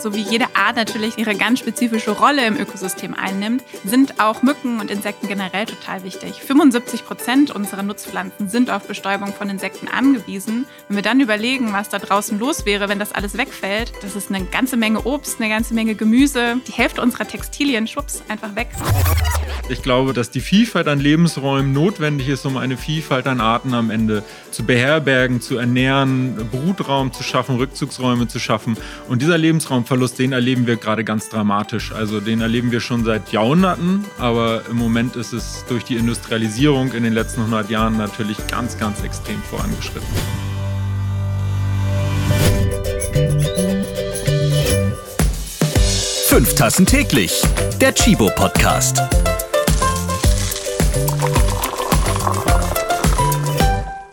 So wie jede Art natürlich ihre ganz spezifische Rolle im Ökosystem einnimmt, sind auch Mücken und Insekten generell total wichtig. 75 Prozent unserer Nutzpflanzen sind auf Bestäubung von Insekten angewiesen. Wenn wir dann überlegen, was da draußen los wäre, wenn das alles wegfällt, das ist eine ganze Menge Obst, eine ganze Menge Gemüse, die Hälfte unserer Textilien, schwupps, einfach weg. Ich glaube, dass die Vielfalt an Lebensräumen notwendig ist, um eine Vielfalt an Arten am Ende zu beherbergen, zu ernähren, Brutraum zu schaffen, Rückzugsräume zu schaffen. Und dieser Lebensraumverlust, den erleben wir gerade ganz dramatisch. Also den erleben wir schon seit Jahrhunderten, aber im Moment ist es durch die Industrialisierung in den letzten 100 Jahren natürlich ganz, ganz extrem vorangeschritten. Fünf Tassen täglich. Der Chibo Podcast.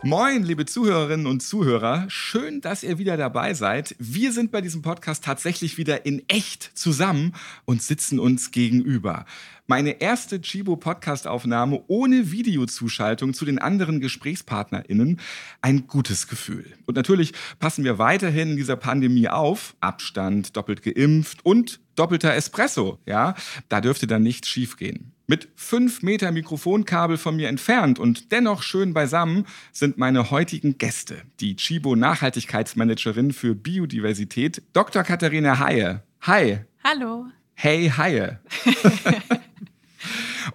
Moin, liebe Zuhörerinnen und Zuhörer. Schön, dass ihr wieder dabei seid. Wir sind bei diesem Podcast tatsächlich wieder in echt zusammen und sitzen uns gegenüber. Meine erste Chibo-Podcast-Aufnahme ohne Videozuschaltung zu den anderen GesprächspartnerInnen. Ein gutes Gefühl. Und natürlich passen wir weiterhin in dieser Pandemie auf. Abstand, doppelt geimpft und doppelter Espresso. Ja, da dürfte dann nichts schiefgehen. Mit fünf Meter Mikrofonkabel von mir entfernt und dennoch schön beisammen sind meine heutigen Gäste. Die Chibo Nachhaltigkeitsmanagerin für Biodiversität, Dr. Katharina Haie. Hi. Hallo. Hey Haie.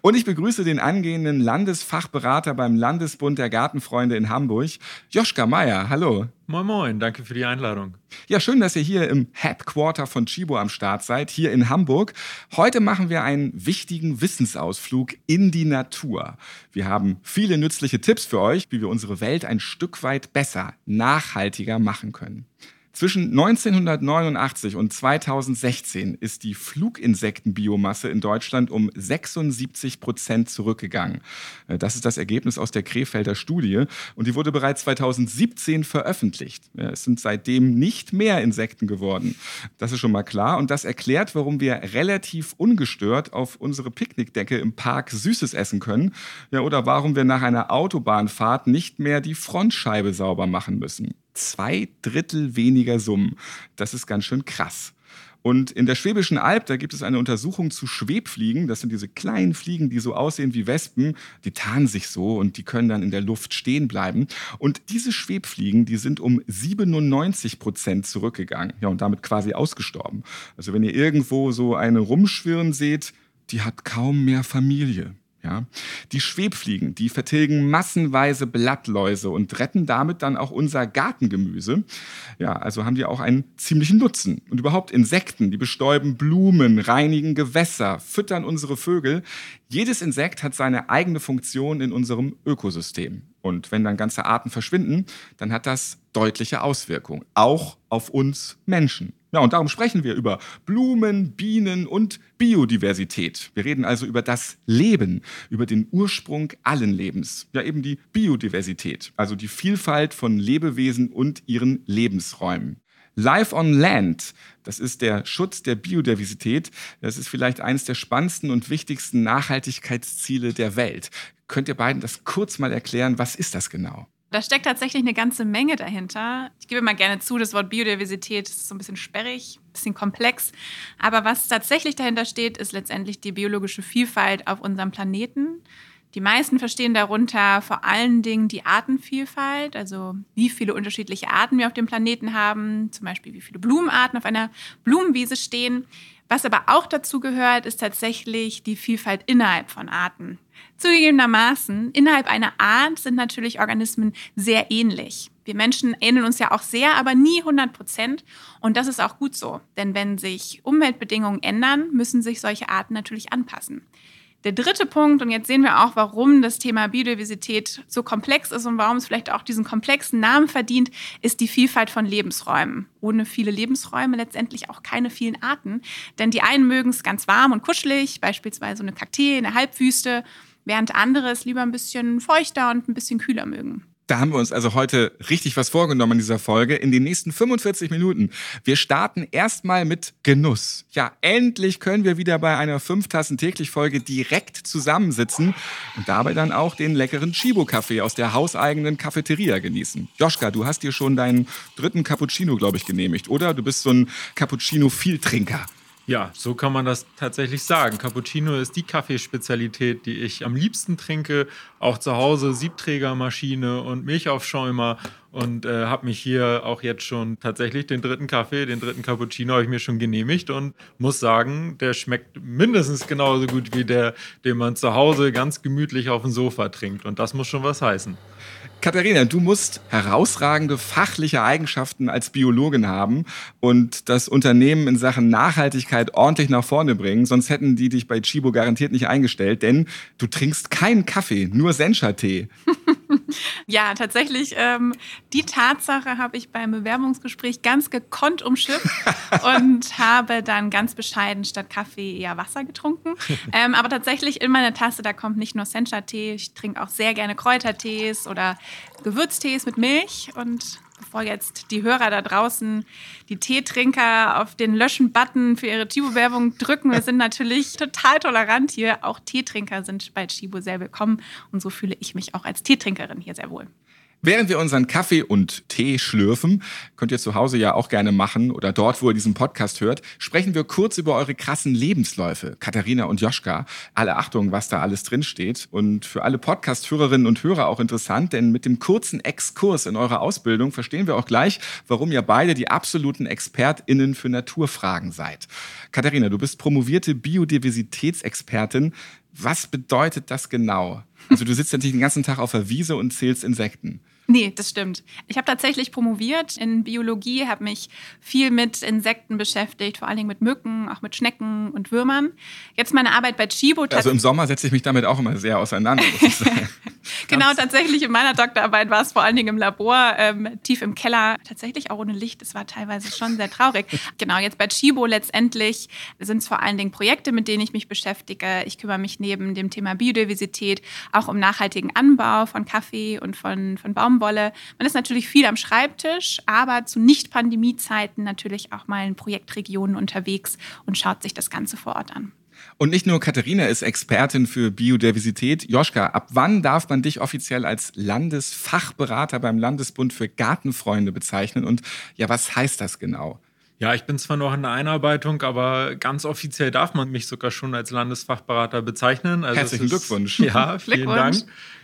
Und ich begrüße den angehenden Landesfachberater beim Landesbund der Gartenfreunde in Hamburg, Joschka Meier. Hallo. Moin Moin, danke für die Einladung. Ja, schön, dass ihr hier im Headquarter von Chibo am Start seid, hier in Hamburg. Heute machen wir einen wichtigen Wissensausflug in die Natur. Wir haben viele nützliche Tipps für euch, wie wir unsere Welt ein Stück weit besser, nachhaltiger machen können. Zwischen 1989 und 2016 ist die Fluginsektenbiomasse in Deutschland um 76 Prozent zurückgegangen. Äh, das ist das Ergebnis aus der Krefelder Studie und die wurde bereits 2017 veröffentlicht. Es sind seitdem nicht mehr Insekten geworden. Das ist schon mal klar und das erklärt, warum wir relativ ungestört auf unsere Picknickdecke im Park Süßes essen können. Ja, oder warum wir nach einer Autobahnfahrt nicht mehr die Frontscheibe sauber machen müssen zwei Drittel weniger Summen. Das ist ganz schön krass. Und in der Schwäbischen Alb, da gibt es eine Untersuchung zu Schwebfliegen. Das sind diese kleinen Fliegen, die so aussehen wie Wespen. Die tarnen sich so und die können dann in der Luft stehen bleiben. Und diese Schwebfliegen, die sind um 97 Prozent zurückgegangen. Ja, und damit quasi ausgestorben. Also wenn ihr irgendwo so eine rumschwirren seht, die hat kaum mehr Familie. Ja? Die Schwebfliegen, die vertilgen massenweise Blattläuse und retten damit dann auch unser Gartengemüse. Ja, also haben die auch einen ziemlichen Nutzen. Und überhaupt Insekten, die bestäuben Blumen, reinigen Gewässer, füttern unsere Vögel. Jedes Insekt hat seine eigene Funktion in unserem Ökosystem. Und wenn dann ganze Arten verschwinden, dann hat das deutliche Auswirkungen, auch auf uns Menschen. Ja, und darum sprechen wir über Blumen, Bienen und Biodiversität. Wir reden also über das Leben, über den Ursprung allen Lebens. Ja, eben die Biodiversität, also die Vielfalt von Lebewesen und ihren Lebensräumen. Life on Land, das ist der Schutz der Biodiversität. Das ist vielleicht eines der spannendsten und wichtigsten Nachhaltigkeitsziele der Welt. Könnt ihr beiden das kurz mal erklären? Was ist das genau? Da steckt tatsächlich eine ganze Menge dahinter. Ich gebe mal gerne zu, das Wort Biodiversität ist so ein bisschen sperrig, ein bisschen komplex. Aber was tatsächlich dahinter steht, ist letztendlich die biologische Vielfalt auf unserem Planeten. Die meisten verstehen darunter vor allen Dingen die Artenvielfalt, also wie viele unterschiedliche Arten wir auf dem Planeten haben, zum Beispiel wie viele Blumenarten auf einer Blumenwiese stehen. Was aber auch dazu gehört, ist tatsächlich die Vielfalt innerhalb von Arten. Zugegebenermaßen, innerhalb einer Art sind natürlich Organismen sehr ähnlich. Wir Menschen ähneln uns ja auch sehr, aber nie 100 Prozent. Und das ist auch gut so. Denn wenn sich Umweltbedingungen ändern, müssen sich solche Arten natürlich anpassen. Der dritte Punkt, und jetzt sehen wir auch, warum das Thema Biodiversität so komplex ist und warum es vielleicht auch diesen komplexen Namen verdient, ist die Vielfalt von Lebensräumen. Ohne viele Lebensräume letztendlich auch keine vielen Arten. Denn die einen mögen es ganz warm und kuschelig, beispielsweise eine Kaktee in der Halbwüste während andere es lieber ein bisschen feuchter und ein bisschen kühler mögen. Da haben wir uns also heute richtig was vorgenommen in dieser Folge. In den nächsten 45 Minuten. Wir starten erstmal mit Genuss. Ja, endlich können wir wieder bei einer 5 Tassen täglich Folge direkt zusammensitzen und dabei dann auch den leckeren Chibo-Kaffee aus der hauseigenen Cafeteria genießen. Joschka, du hast dir schon deinen dritten Cappuccino, glaube ich, genehmigt, oder? Du bist so ein Cappuccino-Vieltrinker. Ja, so kann man das tatsächlich sagen. Cappuccino ist die Kaffeespezialität, die ich am liebsten trinke. Auch zu Hause Siebträgermaschine und Milchaufschäumer und äh, habe mich hier auch jetzt schon tatsächlich den dritten Kaffee, den dritten Cappuccino habe ich mir schon genehmigt und muss sagen, der schmeckt mindestens genauso gut wie der, den man zu Hause ganz gemütlich auf dem Sofa trinkt und das muss schon was heißen. Katharina, du musst herausragende fachliche Eigenschaften als Biologin haben und das Unternehmen in Sachen Nachhaltigkeit ordentlich nach vorne bringen, sonst hätten die dich bei Chibo garantiert nicht eingestellt, denn du trinkst keinen Kaffee, nur Sencha-Tee. ja, tatsächlich, ähm, die Tatsache habe ich beim Bewerbungsgespräch ganz gekonnt umschifft und habe dann ganz bescheiden statt Kaffee eher Wasser getrunken. Ähm, aber tatsächlich in meiner Tasse, da kommt nicht nur Sencha-Tee, ich trinke auch sehr gerne Kräutertees oder Gewürztees mit Milch und bevor jetzt die Hörer da draußen, die Teetrinker auf den Löschen-Button für ihre Chibo-Werbung drücken. Wir sind natürlich total tolerant hier. Auch Teetrinker sind bei Chibo sehr willkommen. Und so fühle ich mich auch als Teetrinkerin hier sehr wohl. Während wir unseren Kaffee und Tee schlürfen, könnt ihr zu Hause ja auch gerne machen oder dort, wo ihr diesen Podcast hört, sprechen wir kurz über eure krassen Lebensläufe, Katharina und Joschka. Alle Achtung, was da alles drinsteht. Und für alle Podcast-Hörerinnen und Hörer auch interessant, denn mit dem kurzen Exkurs in eurer Ausbildung verstehen wir auch gleich, warum ihr beide die absoluten ExpertInnen für Naturfragen seid. Katharina, du bist promovierte Biodiversitätsexpertin. Was bedeutet das genau? Also du sitzt natürlich den ganzen Tag auf der Wiese und zählst Insekten. Nee, das stimmt. Ich habe tatsächlich promoviert in Biologie, habe mich viel mit Insekten beschäftigt, vor allen Dingen mit Mücken, auch mit Schnecken und Würmern. Jetzt meine Arbeit bei Chibo. Also im Sommer setze ich mich damit auch immer sehr auseinander, muss ich sagen. genau, tatsächlich in meiner Doktorarbeit war es vor allen Dingen im Labor, ähm, tief im Keller, tatsächlich auch ohne Licht. Das war teilweise schon sehr traurig. genau, jetzt bei Chibo letztendlich sind es vor allen Dingen Projekte, mit denen ich mich beschäftige. Ich kümmere mich neben dem Thema Biodiversität auch um nachhaltigen Anbau von Kaffee und von, von Baum Baumwolle. Man ist natürlich viel am Schreibtisch, aber zu Nicht-Pandemie-Zeiten natürlich auch mal in Projektregionen unterwegs und schaut sich das Ganze vor Ort an. Und nicht nur Katharina ist Expertin für Biodiversität. Joschka, ab wann darf man dich offiziell als Landesfachberater beim Landesbund für Gartenfreunde bezeichnen? Und ja, was heißt das genau? Ja, ich bin zwar noch in der Einarbeitung, aber ganz offiziell darf man mich sogar schon als Landesfachberater bezeichnen. Also Herzlichen ist, Glückwunsch. Ja, vielen Dank.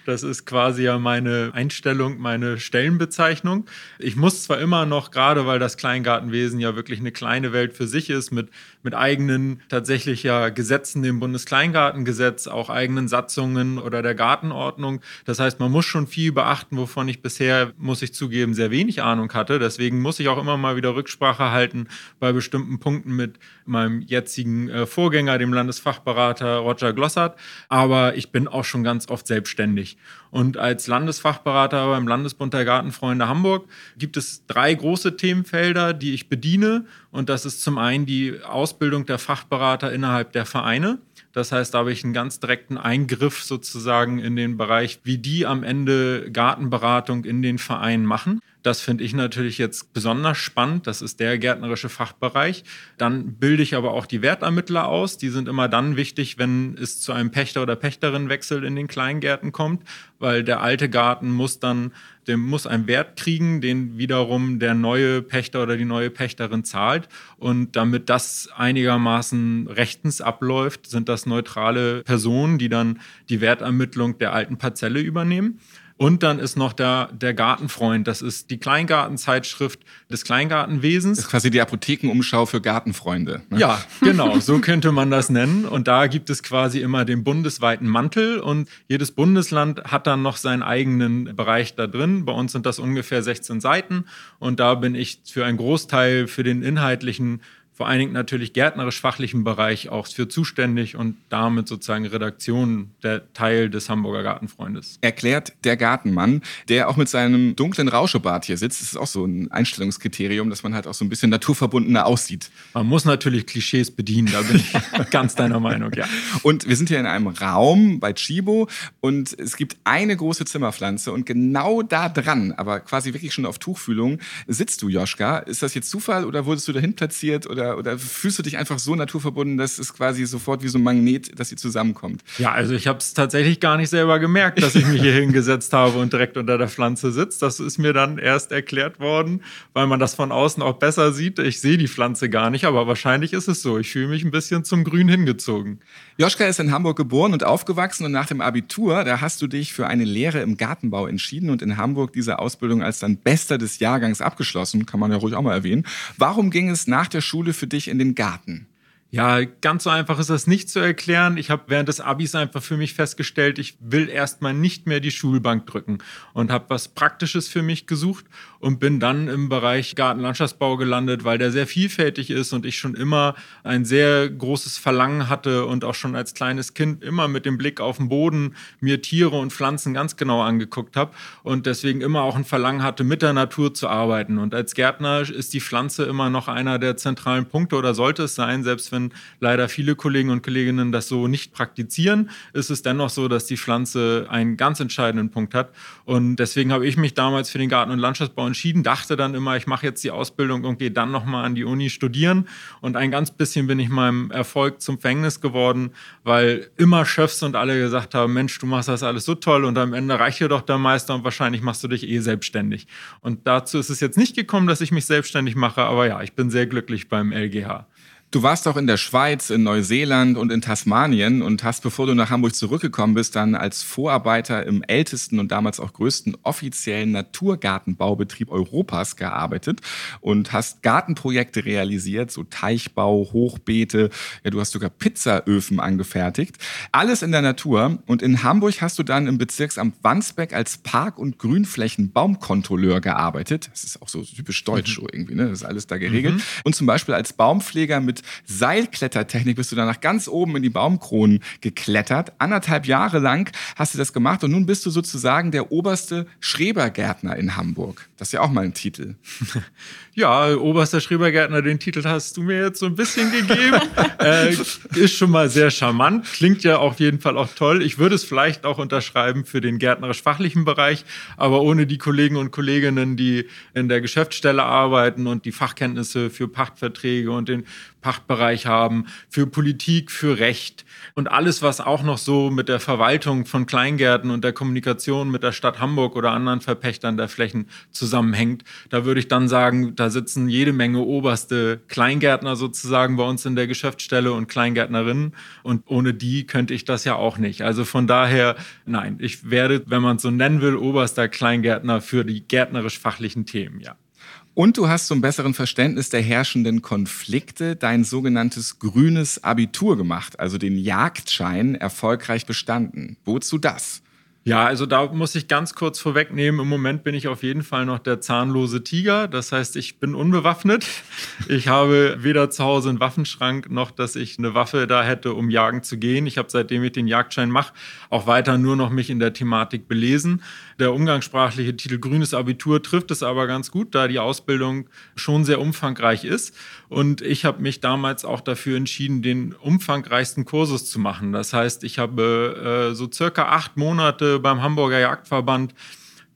Das ist quasi ja meine Einstellung, meine Stellenbezeichnung. Ich muss zwar immer noch, gerade weil das Kleingartenwesen ja wirklich eine kleine Welt für sich ist, mit, mit eigenen tatsächlich ja Gesetzen, dem Bundeskleingartengesetz, auch eigenen Satzungen oder der Gartenordnung. Das heißt, man muss schon viel beachten, wovon ich bisher, muss ich zugeben, sehr wenig Ahnung hatte. Deswegen muss ich auch immer mal wieder Rücksprache halten bei bestimmten Punkten mit meinem jetzigen äh, Vorgänger, dem Landesfachberater Roger Glossart. Aber ich bin auch schon ganz oft selbstständig. Und als Landesfachberater beim Landesbund der Gartenfreunde Hamburg gibt es drei große Themenfelder, die ich bediene. Und das ist zum einen die Ausbildung der Fachberater innerhalb der Vereine. Das heißt, da habe ich einen ganz direkten Eingriff sozusagen in den Bereich, wie die am Ende Gartenberatung in den Vereinen machen. Das finde ich natürlich jetzt besonders spannend. Das ist der gärtnerische Fachbereich. Dann bilde ich aber auch die Wertermittler aus. Die sind immer dann wichtig, wenn es zu einem Pächter- oder Pächterinnenwechsel in den Kleingärten kommt, weil der alte Garten muss dann, dem muss einen Wert kriegen, den wiederum der neue Pächter oder die neue Pächterin zahlt. Und damit das einigermaßen rechtens abläuft, sind das neutrale Personen, die dann die Wertermittlung der alten Parzelle übernehmen. Und dann ist noch der, der Gartenfreund. Das ist die Kleingartenzeitschrift des Kleingartenwesens. Das ist quasi die Apothekenumschau für Gartenfreunde. Ne? Ja, genau. So könnte man das nennen. Und da gibt es quasi immer den bundesweiten Mantel. Und jedes Bundesland hat dann noch seinen eigenen Bereich da drin. Bei uns sind das ungefähr 16 Seiten. Und da bin ich für einen Großteil für den inhaltlichen vor allen Dingen natürlich gärtnerisch-fachlichen Bereich auch für zuständig und damit sozusagen Redaktion der Teil des Hamburger Gartenfreundes. Erklärt der Gartenmann, der auch mit seinem dunklen Rauschebart hier sitzt. Das ist auch so ein Einstellungskriterium, dass man halt auch so ein bisschen naturverbundener aussieht. Man muss natürlich Klischees bedienen, da bin ich ganz deiner Meinung, ja. Und wir sind hier in einem Raum bei Chibo und es gibt eine große Zimmerpflanze und genau da dran, aber quasi wirklich schon auf Tuchfühlung, sitzt du, Joschka. Ist das jetzt Zufall oder wurdest du dahin platziert oder oder, oder fühlst du dich einfach so naturverbunden, dass es quasi sofort wie so ein Magnet, dass sie zusammenkommt? Ja, also ich habe es tatsächlich gar nicht selber gemerkt, dass ich mich hier hingesetzt habe und direkt unter der Pflanze sitzt. Das ist mir dann erst erklärt worden, weil man das von außen auch besser sieht. Ich sehe die Pflanze gar nicht, aber wahrscheinlich ist es so. Ich fühle mich ein bisschen zum Grün hingezogen. Joschka ist in Hamburg geboren und aufgewachsen und nach dem Abitur, da hast du dich für eine Lehre im Gartenbau entschieden und in Hamburg diese Ausbildung als dann Bester des Jahrgangs abgeschlossen, kann man ja ruhig auch mal erwähnen. Warum ging es nach der Schule für dich in den Garten? Ja, ganz so einfach ist das nicht zu erklären. Ich habe während des Abis einfach für mich festgestellt, ich will erstmal nicht mehr die Schulbank drücken und habe was Praktisches für mich gesucht und bin dann im Bereich Gartenlandschaftsbau gelandet, weil der sehr vielfältig ist und ich schon immer ein sehr großes Verlangen hatte und auch schon als kleines Kind immer mit dem Blick auf den Boden mir Tiere und Pflanzen ganz genau angeguckt habe und deswegen immer auch ein Verlangen hatte, mit der Natur zu arbeiten. Und als Gärtner ist die Pflanze immer noch einer der zentralen Punkte oder sollte es sein, selbst wenn wenn leider viele Kollegen und Kolleginnen das so nicht praktizieren, ist es dennoch so, dass die Pflanze einen ganz entscheidenden Punkt hat. Und deswegen habe ich mich damals für den Garten- und Landschaftsbau entschieden, dachte dann immer, ich mache jetzt die Ausbildung und gehe dann nochmal an die Uni studieren. Und ein ganz bisschen bin ich meinem Erfolg zum Fängnis geworden, weil immer Chefs und alle gesagt haben, Mensch, du machst das alles so toll und am Ende reicht dir doch der Meister und wahrscheinlich machst du dich eh selbstständig. Und dazu ist es jetzt nicht gekommen, dass ich mich selbstständig mache, aber ja, ich bin sehr glücklich beim LGH. Du warst auch in der Schweiz, in Neuseeland und in Tasmanien und hast, bevor du nach Hamburg zurückgekommen bist, dann als Vorarbeiter im ältesten und damals auch größten offiziellen Naturgartenbaubetrieb Europas gearbeitet und hast Gartenprojekte realisiert, so Teichbau, Hochbeete, ja, du hast sogar Pizzaöfen angefertigt. Alles in der Natur. Und in Hamburg hast du dann im Bezirksamt Wandsbeck als Park- und Grünflächenbaumkontrolleur gearbeitet. Das ist auch so typisch deutsch mhm. irgendwie, ne? Das ist alles da geregelt. Mhm. Und zum Beispiel als Baumpfleger mit Seilklettertechnik bist du dann nach ganz oben in die Baumkronen geklettert. Anderthalb Jahre lang hast du das gemacht und nun bist du sozusagen der oberste Schrebergärtner in Hamburg. Das ist ja auch mal ein Titel. Ja, oberster Schrebergärtner, den Titel hast du mir jetzt so ein bisschen gegeben. äh, ist schon mal sehr charmant, klingt ja auf jeden Fall auch toll. Ich würde es vielleicht auch unterschreiben für den gärtnerisch-fachlichen Bereich, aber ohne die Kollegen und Kolleginnen, die in der Geschäftsstelle arbeiten und die Fachkenntnisse für Pachtverträge und den Pachtbereich haben, für Politik, für Recht und alles, was auch noch so mit der Verwaltung von Kleingärten und der Kommunikation mit der Stadt Hamburg oder anderen Verpächtern der Flächen zusammenhängt. Da würde ich dann sagen, da sitzen jede Menge oberste Kleingärtner sozusagen bei uns in der Geschäftsstelle und Kleingärtnerinnen und ohne die könnte ich das ja auch nicht. Also von daher, nein, ich werde, wenn man es so nennen will, oberster Kleingärtner für die gärtnerisch-fachlichen Themen, ja. Und du hast zum besseren Verständnis der herrschenden Konflikte dein sogenanntes grünes Abitur gemacht, also den Jagdschein erfolgreich bestanden. Wozu das? Ja, also da muss ich ganz kurz vorwegnehmen, im Moment bin ich auf jeden Fall noch der zahnlose Tiger. Das heißt, ich bin unbewaffnet. Ich habe weder zu Hause einen Waffenschrank noch, dass ich eine Waffe da hätte, um jagen zu gehen. Ich habe seitdem ich den Jagdschein mache, auch weiter nur noch mich in der Thematik belesen. Der umgangssprachliche Titel Grünes Abitur trifft es aber ganz gut, da die Ausbildung schon sehr umfangreich ist. Und ich habe mich damals auch dafür entschieden, den umfangreichsten Kursus zu machen. Das heißt, ich habe äh, so circa acht Monate beim Hamburger Jagdverband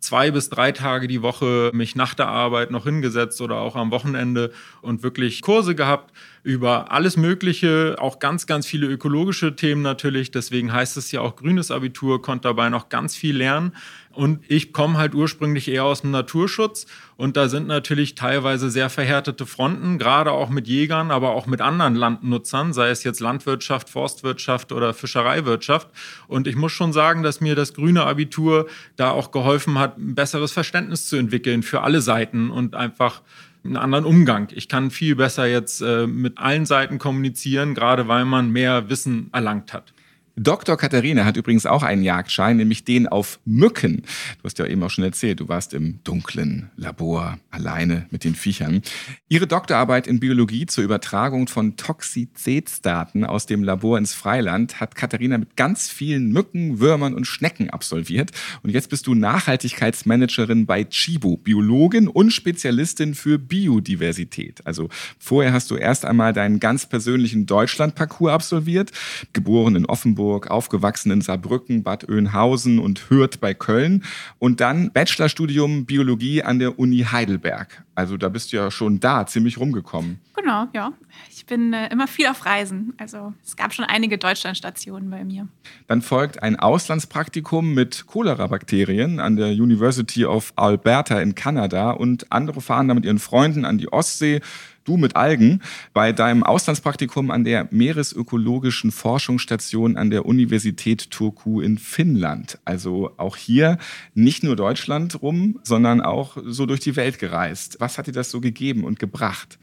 zwei bis drei Tage die Woche mich nach der Arbeit noch hingesetzt oder auch am Wochenende und wirklich Kurse gehabt über alles Mögliche, auch ganz, ganz viele ökologische Themen natürlich. Deswegen heißt es ja auch grünes Abitur, konnte dabei noch ganz viel lernen. Und ich komme halt ursprünglich eher aus dem Naturschutz und da sind natürlich teilweise sehr verhärtete Fronten, gerade auch mit Jägern, aber auch mit anderen Landnutzern, sei es jetzt Landwirtschaft, Forstwirtschaft oder Fischereiwirtschaft. Und ich muss schon sagen, dass mir das grüne Abitur da auch geholfen hat, ein besseres Verständnis zu entwickeln für alle Seiten und einfach einen anderen Umgang. Ich kann viel besser jetzt äh, mit allen Seiten kommunizieren, gerade weil man mehr Wissen erlangt hat. Dr. Katharina hat übrigens auch einen Jagdschein, nämlich den auf Mücken. Du hast ja eben auch schon erzählt, du warst im dunklen Labor alleine mit den Viechern. Ihre Doktorarbeit in Biologie zur Übertragung von Toxizitätsdaten aus dem Labor ins Freiland hat Katharina mit ganz vielen Mücken, Würmern und Schnecken absolviert. Und jetzt bist du Nachhaltigkeitsmanagerin bei Chibo, Biologin und Spezialistin für Biodiversität. Also vorher hast du erst einmal deinen ganz persönlichen Deutschland-Parcours absolviert, geboren in Offenburg Brandenburg, aufgewachsen in Saarbrücken, Bad Oeynhausen und Hürth bei Köln und dann Bachelorstudium Biologie an der Uni Heidelberg. Also da bist du ja schon da ziemlich rumgekommen. Genau, ja. Ich bin äh, immer viel auf Reisen. Also es gab schon einige Deutschlandstationen bei mir. Dann folgt ein Auslandspraktikum mit Cholera-Bakterien an der University of Alberta in Kanada und andere fahren da mit ihren Freunden an die Ostsee du mit Algen bei deinem Auslandspraktikum an der Meeresökologischen Forschungsstation an der Universität Turku in Finnland. Also auch hier nicht nur Deutschland rum, sondern auch so durch die Welt gereist. Was hat dir das so gegeben und gebracht?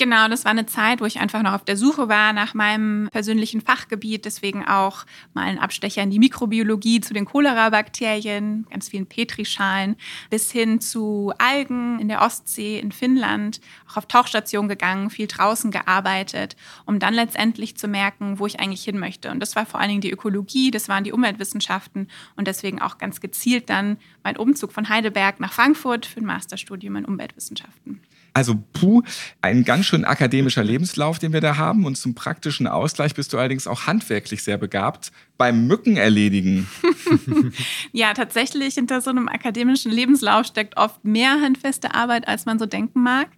Genau, das war eine Zeit, wo ich einfach noch auf der Suche war nach meinem persönlichen Fachgebiet. Deswegen auch mal ein Abstecher in die Mikrobiologie zu den Cholera-Bakterien, ganz vielen Petrischalen, bis hin zu Algen in der Ostsee, in Finnland, auch auf Tauchstation gegangen, viel draußen gearbeitet, um dann letztendlich zu merken, wo ich eigentlich hin möchte. Und das war vor allen Dingen die Ökologie, das waren die Umweltwissenschaften und deswegen auch ganz gezielt dann mein Umzug von Heidelberg nach Frankfurt für ein Masterstudium in Umweltwissenschaften. Also puh, ein ganz schön akademischer Lebenslauf, den wir da haben. Und zum praktischen Ausgleich bist du allerdings auch handwerklich sehr begabt beim Mücken erledigen. ja, tatsächlich hinter so einem akademischen Lebenslauf steckt oft mehr handfeste Arbeit, als man so denken mag.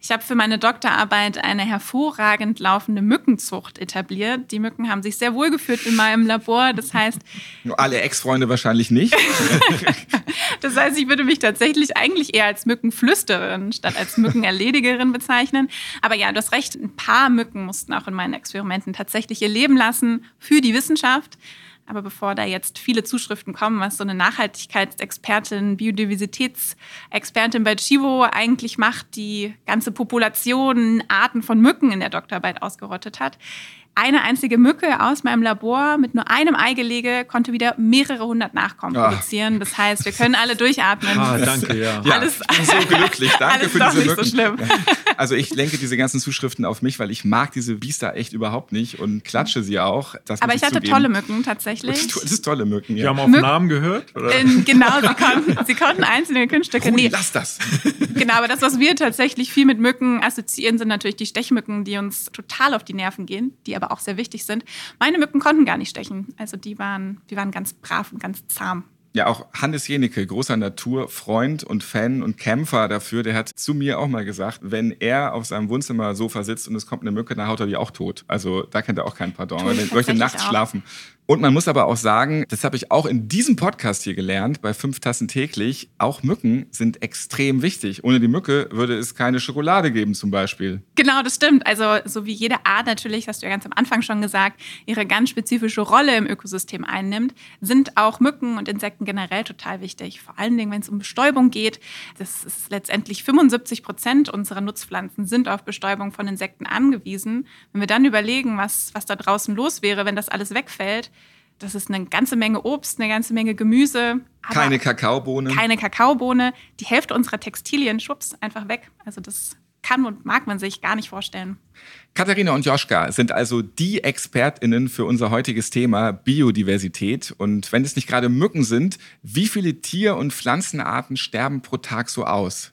Ich habe für meine Doktorarbeit eine hervorragend laufende Mückenzucht etabliert. Die Mücken haben sich sehr wohl gefühlt in meinem Labor. Das heißt. Alle Ex-Freunde wahrscheinlich nicht. das heißt, ich würde mich tatsächlich eigentlich eher als Mückenflüsterin statt als Mückenerledigerin bezeichnen. Aber ja, du hast recht, ein paar Mücken mussten auch in meinen Experimenten tatsächlich ihr Leben lassen für die Wissenschaft. Aber bevor da jetzt viele Zuschriften kommen, was so eine Nachhaltigkeitsexpertin, Biodiversitätsexpertin bei Chivo eigentlich macht, die ganze Population, Arten von Mücken in der Doktorarbeit ausgerottet hat, eine einzige Mücke aus meinem Labor mit nur einem Eigelege konnte wieder mehrere hundert Nachkommen Ach. produzieren. Das heißt, wir können alle durchatmen. Ah, danke, ja. ja alles, ich bin so glücklich. Danke für diese Mücken. So also ich lenke diese ganzen Zuschriften auf mich, weil ich mag diese Biester echt überhaupt nicht und klatsche sie auch. Aber ich, hatte zugeben. tolle Mücken tatsächlich. Das ist tolle Mücken, ja. Die haben auf Mücken, Namen gehört? Oder? In, genau, sie konnten, sie konnten einzelne Kunststücke. Nee. Lass das. Genau, aber das, was wir tatsächlich viel mit Mücken assoziieren, sind natürlich die Stechmücken, die uns total auf die Nerven gehen, die aber auch sehr wichtig sind. Meine Mücken konnten gar nicht stechen. Also die waren, die waren ganz brav und ganz zahm. Ja, auch Hannes Jenicke, großer Naturfreund und Fan und Kämpfer dafür, der hat zu mir auch mal gesagt, wenn er auf seinem Wohnzimmersofa sitzt und es kommt eine Mücke, dann haut er die auch tot. Also da kennt er auch keinen Pardon. Er möchte nachts auch. schlafen. Und man muss aber auch sagen, das habe ich auch in diesem Podcast hier gelernt, bei fünf Tassen täglich, auch Mücken sind extrem wichtig. Ohne die Mücke würde es keine Schokolade geben zum Beispiel. Genau, das stimmt. Also so wie jede Art natürlich, hast du ja ganz am Anfang schon gesagt, ihre ganz spezifische Rolle im Ökosystem einnimmt, sind auch Mücken und Insekten generell total wichtig. Vor allen Dingen, wenn es um Bestäubung geht. Das ist letztendlich 75 Prozent unserer Nutzpflanzen sind auf Bestäubung von Insekten angewiesen. Wenn wir dann überlegen, was, was da draußen los wäre, wenn das alles wegfällt, das ist eine ganze Menge Obst, eine ganze Menge Gemüse. Keine Kakaobohne. Keine Kakaobohne. Die Hälfte unserer Textilien, schwupps, einfach weg. Also das kann und mag man sich gar nicht vorstellen. Katharina und Joschka sind also die ExpertInnen für unser heutiges Thema Biodiversität. Und wenn es nicht gerade Mücken sind, wie viele Tier- und Pflanzenarten sterben pro Tag so aus?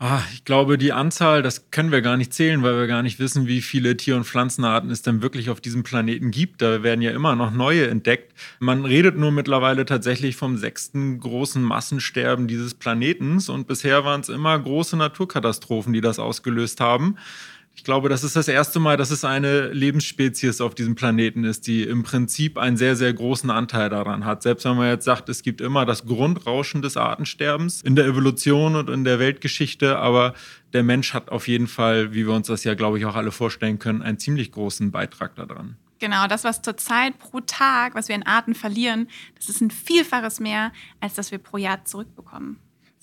Ah, ich glaube, die Anzahl, das können wir gar nicht zählen, weil wir gar nicht wissen, wie viele Tier- und Pflanzenarten es denn wirklich auf diesem Planeten gibt. Da werden ja immer noch neue entdeckt. Man redet nur mittlerweile tatsächlich vom sechsten großen Massensterben dieses Planetens und bisher waren es immer große Naturkatastrophen, die das ausgelöst haben. Ich glaube, das ist das erste Mal, dass es eine Lebensspezies auf diesem Planeten ist, die im Prinzip einen sehr, sehr großen Anteil daran hat. Selbst wenn man jetzt sagt, es gibt immer das Grundrauschen des Artensterbens in der Evolution und in der Weltgeschichte, aber der Mensch hat auf jeden Fall, wie wir uns das ja, glaube ich, auch alle vorstellen können, einen ziemlich großen Beitrag daran. Genau, das, was zurzeit pro Tag, was wir in Arten verlieren, das ist ein Vielfaches mehr, als das wir pro Jahr zurückbekommen.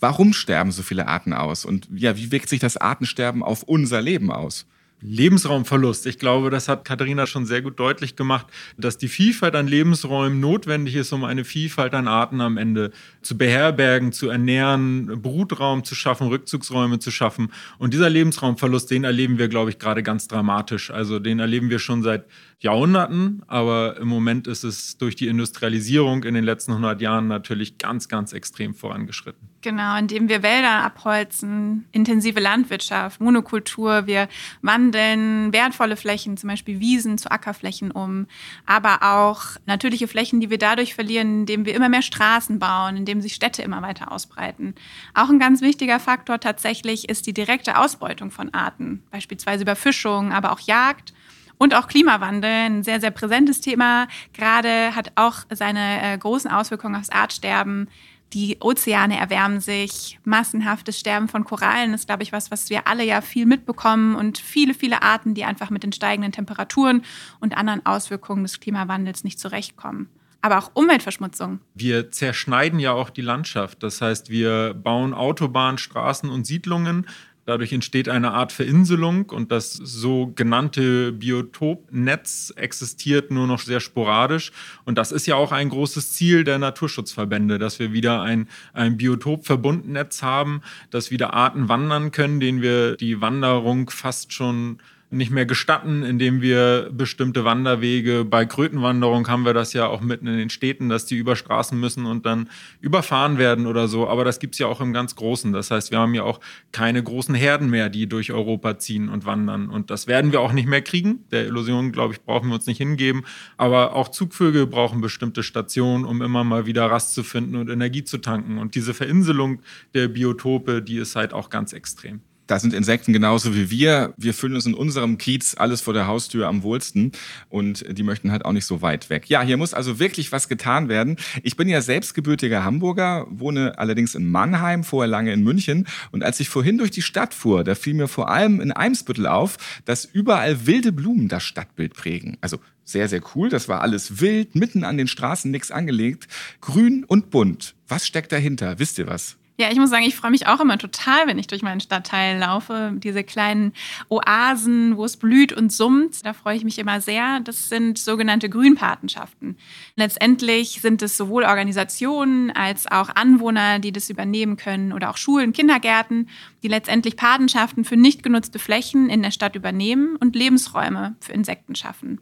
Warum sterben so viele Arten aus? Und ja, wie wirkt sich das Artensterben auf unser Leben aus? Lebensraumverlust. Ich glaube, das hat Katharina schon sehr gut deutlich gemacht, dass die Vielfalt an Lebensräumen notwendig ist, um eine Vielfalt an Arten am Ende zu beherbergen, zu ernähren, Brutraum zu schaffen, Rückzugsräume zu schaffen. Und dieser Lebensraumverlust, den erleben wir, glaube ich, gerade ganz dramatisch. Also den erleben wir schon seit Jahrhunderten, aber im Moment ist es durch die Industrialisierung in den letzten 100 Jahren natürlich ganz, ganz extrem vorangeschritten. Genau, indem wir Wälder abholzen, intensive Landwirtschaft, Monokultur, wir wandeln wertvolle Flächen, zum Beispiel Wiesen zu Ackerflächen um, aber auch natürliche Flächen, die wir dadurch verlieren, indem wir immer mehr Straßen bauen, indem sich Städte immer weiter ausbreiten. Auch ein ganz wichtiger Faktor tatsächlich ist die direkte Ausbeutung von Arten, beispielsweise Überfischung, aber auch Jagd und auch Klimawandel, ein sehr, sehr präsentes Thema. Gerade hat auch seine äh, großen Auswirkungen aufs Artsterben. Die Ozeane erwärmen sich, massenhaftes Sterben von Korallen ist, glaube ich, was, was wir alle ja viel mitbekommen und viele, viele Arten, die einfach mit den steigenden Temperaturen und anderen Auswirkungen des Klimawandels nicht zurechtkommen aber auch Umweltverschmutzung. Wir zerschneiden ja auch die Landschaft. Das heißt, wir bauen Autobahnen, Straßen und Siedlungen Dadurch entsteht eine Art Verinselung und das sogenannte Biotopnetz existiert nur noch sehr sporadisch. Und das ist ja auch ein großes Ziel der Naturschutzverbände, dass wir wieder ein, ein Biotopverbundnetz haben, dass wieder Arten wandern können, denen wir die Wanderung fast schon nicht mehr gestatten, indem wir bestimmte Wanderwege, bei Krötenwanderung haben wir das ja auch mitten in den Städten, dass die über Straßen müssen und dann überfahren werden oder so. Aber das gibt es ja auch im ganz Großen. Das heißt, wir haben ja auch keine großen Herden mehr, die durch Europa ziehen und wandern. Und das werden wir auch nicht mehr kriegen. Der Illusion, glaube ich, brauchen wir uns nicht hingeben. Aber auch Zugvögel brauchen bestimmte Stationen, um immer mal wieder Rast zu finden und Energie zu tanken. Und diese Verinselung der Biotope, die ist halt auch ganz extrem. Da sind Insekten genauso wie wir. Wir fühlen uns in unserem Kiez alles vor der Haustür am wohlsten und die möchten halt auch nicht so weit weg. Ja, hier muss also wirklich was getan werden. Ich bin ja selbst gebürtiger Hamburger, wohne allerdings in Mannheim, vorher lange in München und als ich vorhin durch die Stadt fuhr, da fiel mir vor allem in Eimsbüttel auf, dass überall wilde Blumen das Stadtbild prägen. Also sehr, sehr cool. Das war alles wild, mitten an den Straßen, nichts angelegt. Grün und bunt. Was steckt dahinter? Wisst ihr was? Ja, ich muss sagen, ich freue mich auch immer total, wenn ich durch meinen Stadtteil laufe. Diese kleinen Oasen, wo es blüht und summt, da freue ich mich immer sehr. Das sind sogenannte Grünpatenschaften. Letztendlich sind es sowohl Organisationen als auch Anwohner, die das übernehmen können oder auch Schulen, Kindergärten, die letztendlich Patenschaften für nicht genutzte Flächen in der Stadt übernehmen und Lebensräume für Insekten schaffen.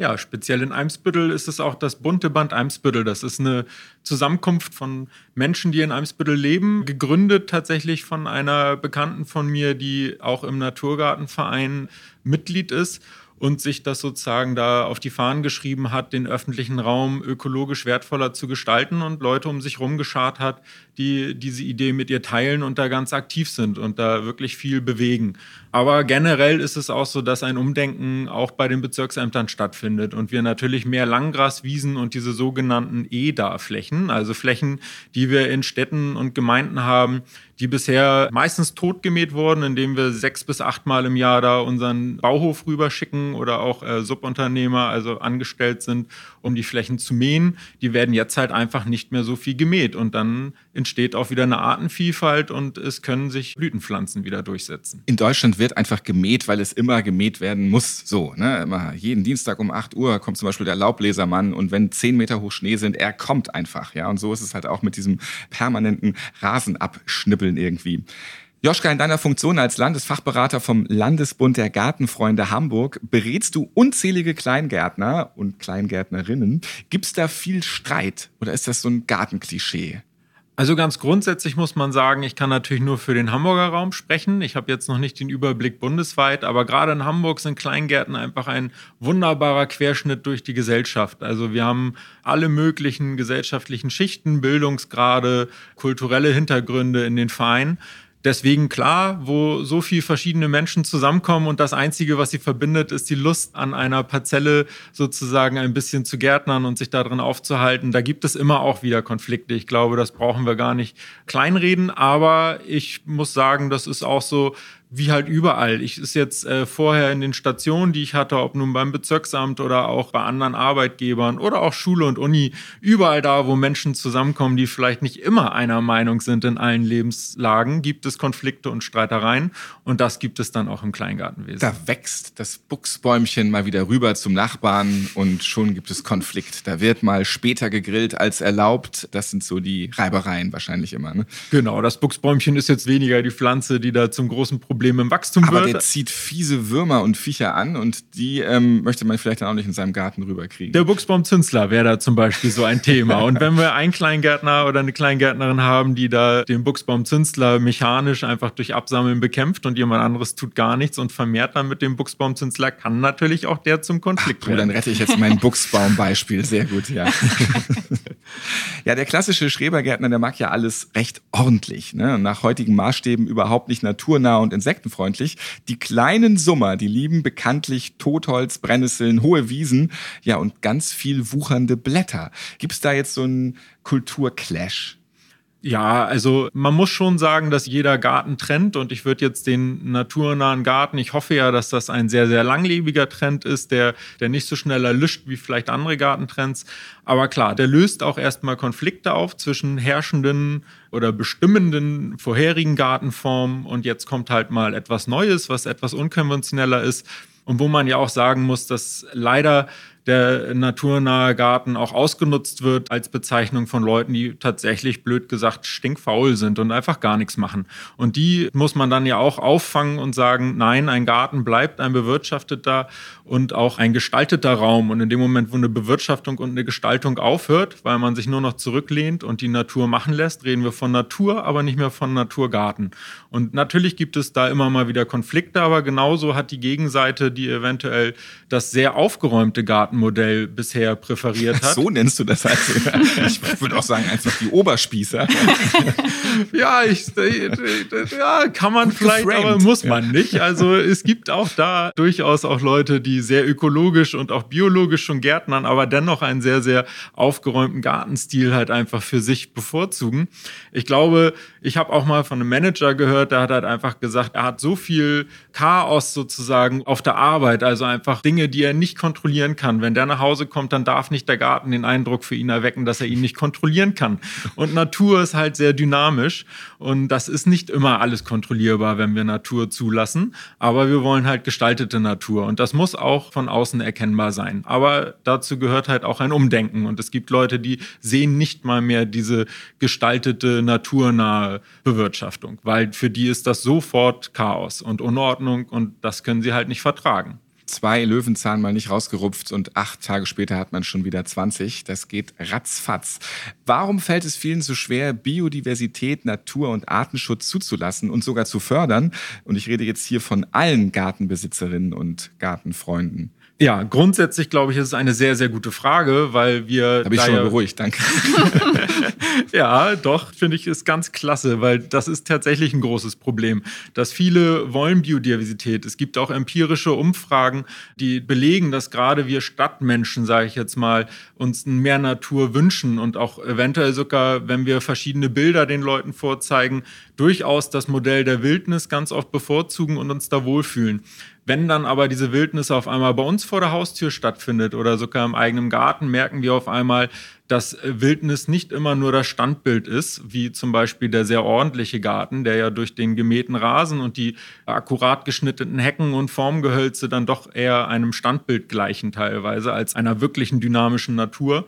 Ja, speziell in Eimsbüttel ist es auch das bunte Band Eimsbüttel. Das ist eine Zusammenkunft von Menschen, die in Eimsbüttel leben, gegründet tatsächlich von einer Bekannten von mir, die auch im Naturgartenverein Mitglied ist und sich das sozusagen da auf die Fahnen geschrieben hat, den öffentlichen Raum ökologisch wertvoller zu gestalten und Leute um sich herum geschart hat, die diese Idee mit ihr teilen und da ganz aktiv sind und da wirklich viel bewegen. Aber generell ist es auch so, dass ein Umdenken auch bei den Bezirksämtern stattfindet und wir natürlich mehr Langgraswiesen und diese sogenannten EDA-Flächen, also Flächen, die wir in Städten und Gemeinden haben, die bisher meistens totgemäht wurden, indem wir sechs bis achtmal im Jahr da unseren Bauhof rüberschicken oder auch äh, Subunternehmer, also angestellt sind, um die Flächen zu mähen. Die werden jetzt halt einfach nicht mehr so viel gemäht und dann entsteht auch wieder eine Artenvielfalt und es können sich Blütenpflanzen wieder durchsetzen. In Deutschland wird einfach gemäht, weil es immer gemäht werden muss. So, ne? Immer jeden Dienstag um 8 Uhr kommt zum Beispiel der Laubbläsermann und wenn 10 Meter hoch Schnee sind, er kommt einfach. Ja, und so ist es halt auch mit diesem permanenten Rasenabschnippeln irgendwie. Joschka, in deiner Funktion als Landesfachberater vom Landesbund der Gartenfreunde Hamburg berätst du unzählige Kleingärtner und Kleingärtnerinnen. Gibt es da viel Streit oder ist das so ein Gartenklischee? Also ganz grundsätzlich muss man sagen, ich kann natürlich nur für den Hamburger Raum sprechen. Ich habe jetzt noch nicht den Überblick bundesweit, aber gerade in Hamburg sind Kleingärten einfach ein wunderbarer Querschnitt durch die Gesellschaft. Also wir haben alle möglichen gesellschaftlichen Schichten, Bildungsgrade, kulturelle Hintergründe in den Vereinen. Deswegen klar, wo so viele verschiedene Menschen zusammenkommen und das Einzige, was sie verbindet, ist die Lust an einer Parzelle sozusagen ein bisschen zu gärtnern und sich darin aufzuhalten. Da gibt es immer auch wieder Konflikte. Ich glaube, das brauchen wir gar nicht kleinreden. Aber ich muss sagen, das ist auch so, wie halt überall. Ich ist jetzt äh, vorher in den Stationen, die ich hatte, ob nun beim Bezirksamt oder auch bei anderen Arbeitgebern oder auch Schule und Uni, überall da, wo Menschen zusammenkommen, die vielleicht nicht immer einer Meinung sind in allen Lebenslagen, gibt es Konflikte und Streitereien und das gibt es dann auch im Kleingartenwesen. Da wächst das Buchsbäumchen mal wieder rüber zum Nachbarn und schon gibt es Konflikt. Da wird mal später gegrillt als erlaubt. Das sind so die Reibereien wahrscheinlich immer. Ne? Genau, das Buchsbäumchen ist jetzt weniger die Pflanze, die da zum großen Problem Problem im Wachstum Aber wird. der zieht fiese Würmer und Viecher an und die ähm, möchte man vielleicht dann auch nicht in seinem Garten rüberkriegen. Der Buchsbaumzünsler wäre da zum Beispiel so ein Thema. Und wenn wir einen Kleingärtner oder eine Kleingärtnerin haben, die da den Buchsbaumzünsler mechanisch einfach durch Absammeln bekämpft und jemand anderes tut gar nichts und vermehrt dann mit dem Buchsbaumzünsler, kann natürlich auch der zum Konflikt Ach, werden. Dann rette ich jetzt mein Buchsbaumbeispiel. Sehr gut, ja. ja, der klassische Schrebergärtner, der mag ja alles recht ordentlich. Ne? Nach heutigen Maßstäben überhaupt nicht naturnah und insektenfrei insektenfreundlich. Die kleinen Summer, die lieben bekanntlich Totholz, Brennnesseln, hohe Wiesen, ja und ganz viel wuchernde Blätter. Gibt es da jetzt so einen Kulturclash? Ja, also man muss schon sagen, dass jeder Garten trennt und ich würde jetzt den naturnahen Garten, ich hoffe ja, dass das ein sehr, sehr langlebiger Trend ist, der, der nicht so schnell erlischt wie vielleicht andere Gartentrends. Aber klar, der löst auch erstmal Konflikte auf zwischen herrschenden oder bestimmenden vorherigen Gartenformen und jetzt kommt halt mal etwas Neues, was etwas unkonventioneller ist und wo man ja auch sagen muss, dass leider der naturnahe Garten auch ausgenutzt wird als Bezeichnung von Leuten, die tatsächlich blöd gesagt stinkfaul sind und einfach gar nichts machen. Und die muss man dann ja auch auffangen und sagen, nein, ein Garten bleibt ein bewirtschafteter und auch ein gestalteter Raum. Und in dem Moment, wo eine Bewirtschaftung und eine Gestaltung aufhört, weil man sich nur noch zurücklehnt und die Natur machen lässt, reden wir von Natur, aber nicht mehr von Naturgarten. Und natürlich gibt es da immer mal wieder Konflikte, aber genauso hat die Gegenseite, die eventuell das sehr aufgeräumte Garten Modell bisher präferiert hat. So nennst du das also. Ich würde auch sagen, einfach die Oberspießer. ja, ich, ja, kann man Gut vielleicht, geframed. aber muss man nicht. Also es gibt auch da durchaus auch Leute, die sehr ökologisch und auch biologisch schon gärtnern, aber dennoch einen sehr, sehr aufgeräumten Gartenstil halt einfach für sich bevorzugen. Ich glaube, ich habe auch mal von einem Manager gehört, der hat halt einfach gesagt, er hat so viel Chaos sozusagen auf der Arbeit, also einfach Dinge, die er nicht kontrollieren kann. Wenn der nach Hause kommt, dann darf nicht der Garten den Eindruck für ihn erwecken, dass er ihn nicht kontrollieren kann. Und Natur ist halt sehr dynamisch und das ist nicht immer alles kontrollierbar, wenn wir Natur zulassen. Aber wir wollen halt gestaltete Natur und das muss auch von außen erkennbar sein. Aber dazu gehört halt auch ein Umdenken und es gibt Leute, die sehen nicht mal mehr diese gestaltete, naturnahe Bewirtschaftung, weil für die ist das sofort Chaos und Unordnung und das können sie halt nicht vertragen zwei Löwenzahn mal nicht rausgerupft und acht Tage später hat man schon wieder 20. Das geht ratzfatz. Warum fällt es vielen so schwer, Biodiversität, Natur- und Artenschutz zuzulassen und sogar zu fördern? Und ich rede jetzt hier von allen Gartenbesitzerinnen und Gartenfreunden. Ja, grundsätzlich glaube ich, ist es eine sehr, sehr gute Frage, weil wir. Habe ich schon ja beruhigt, danke. ja, doch, finde ich, ist ganz klasse, weil das ist tatsächlich ein großes Problem, dass viele wollen Biodiversität. Es gibt auch empirische Umfragen, die belegen, dass gerade wir Stadtmenschen, sage ich jetzt mal, uns mehr Natur wünschen und auch eventuell sogar, wenn wir verschiedene Bilder den Leuten vorzeigen, durchaus das Modell der Wildnis ganz oft bevorzugen und uns da wohlfühlen. Wenn dann aber diese Wildnis auf einmal bei uns vor der Haustür stattfindet oder sogar im eigenen Garten, merken wir auf einmal, dass Wildnis nicht immer nur das Standbild ist, wie zum Beispiel der sehr ordentliche Garten, der ja durch den gemähten Rasen und die akkurat geschnittenen Hecken und Formgehölze dann doch eher einem Standbild gleichen teilweise als einer wirklichen dynamischen Natur.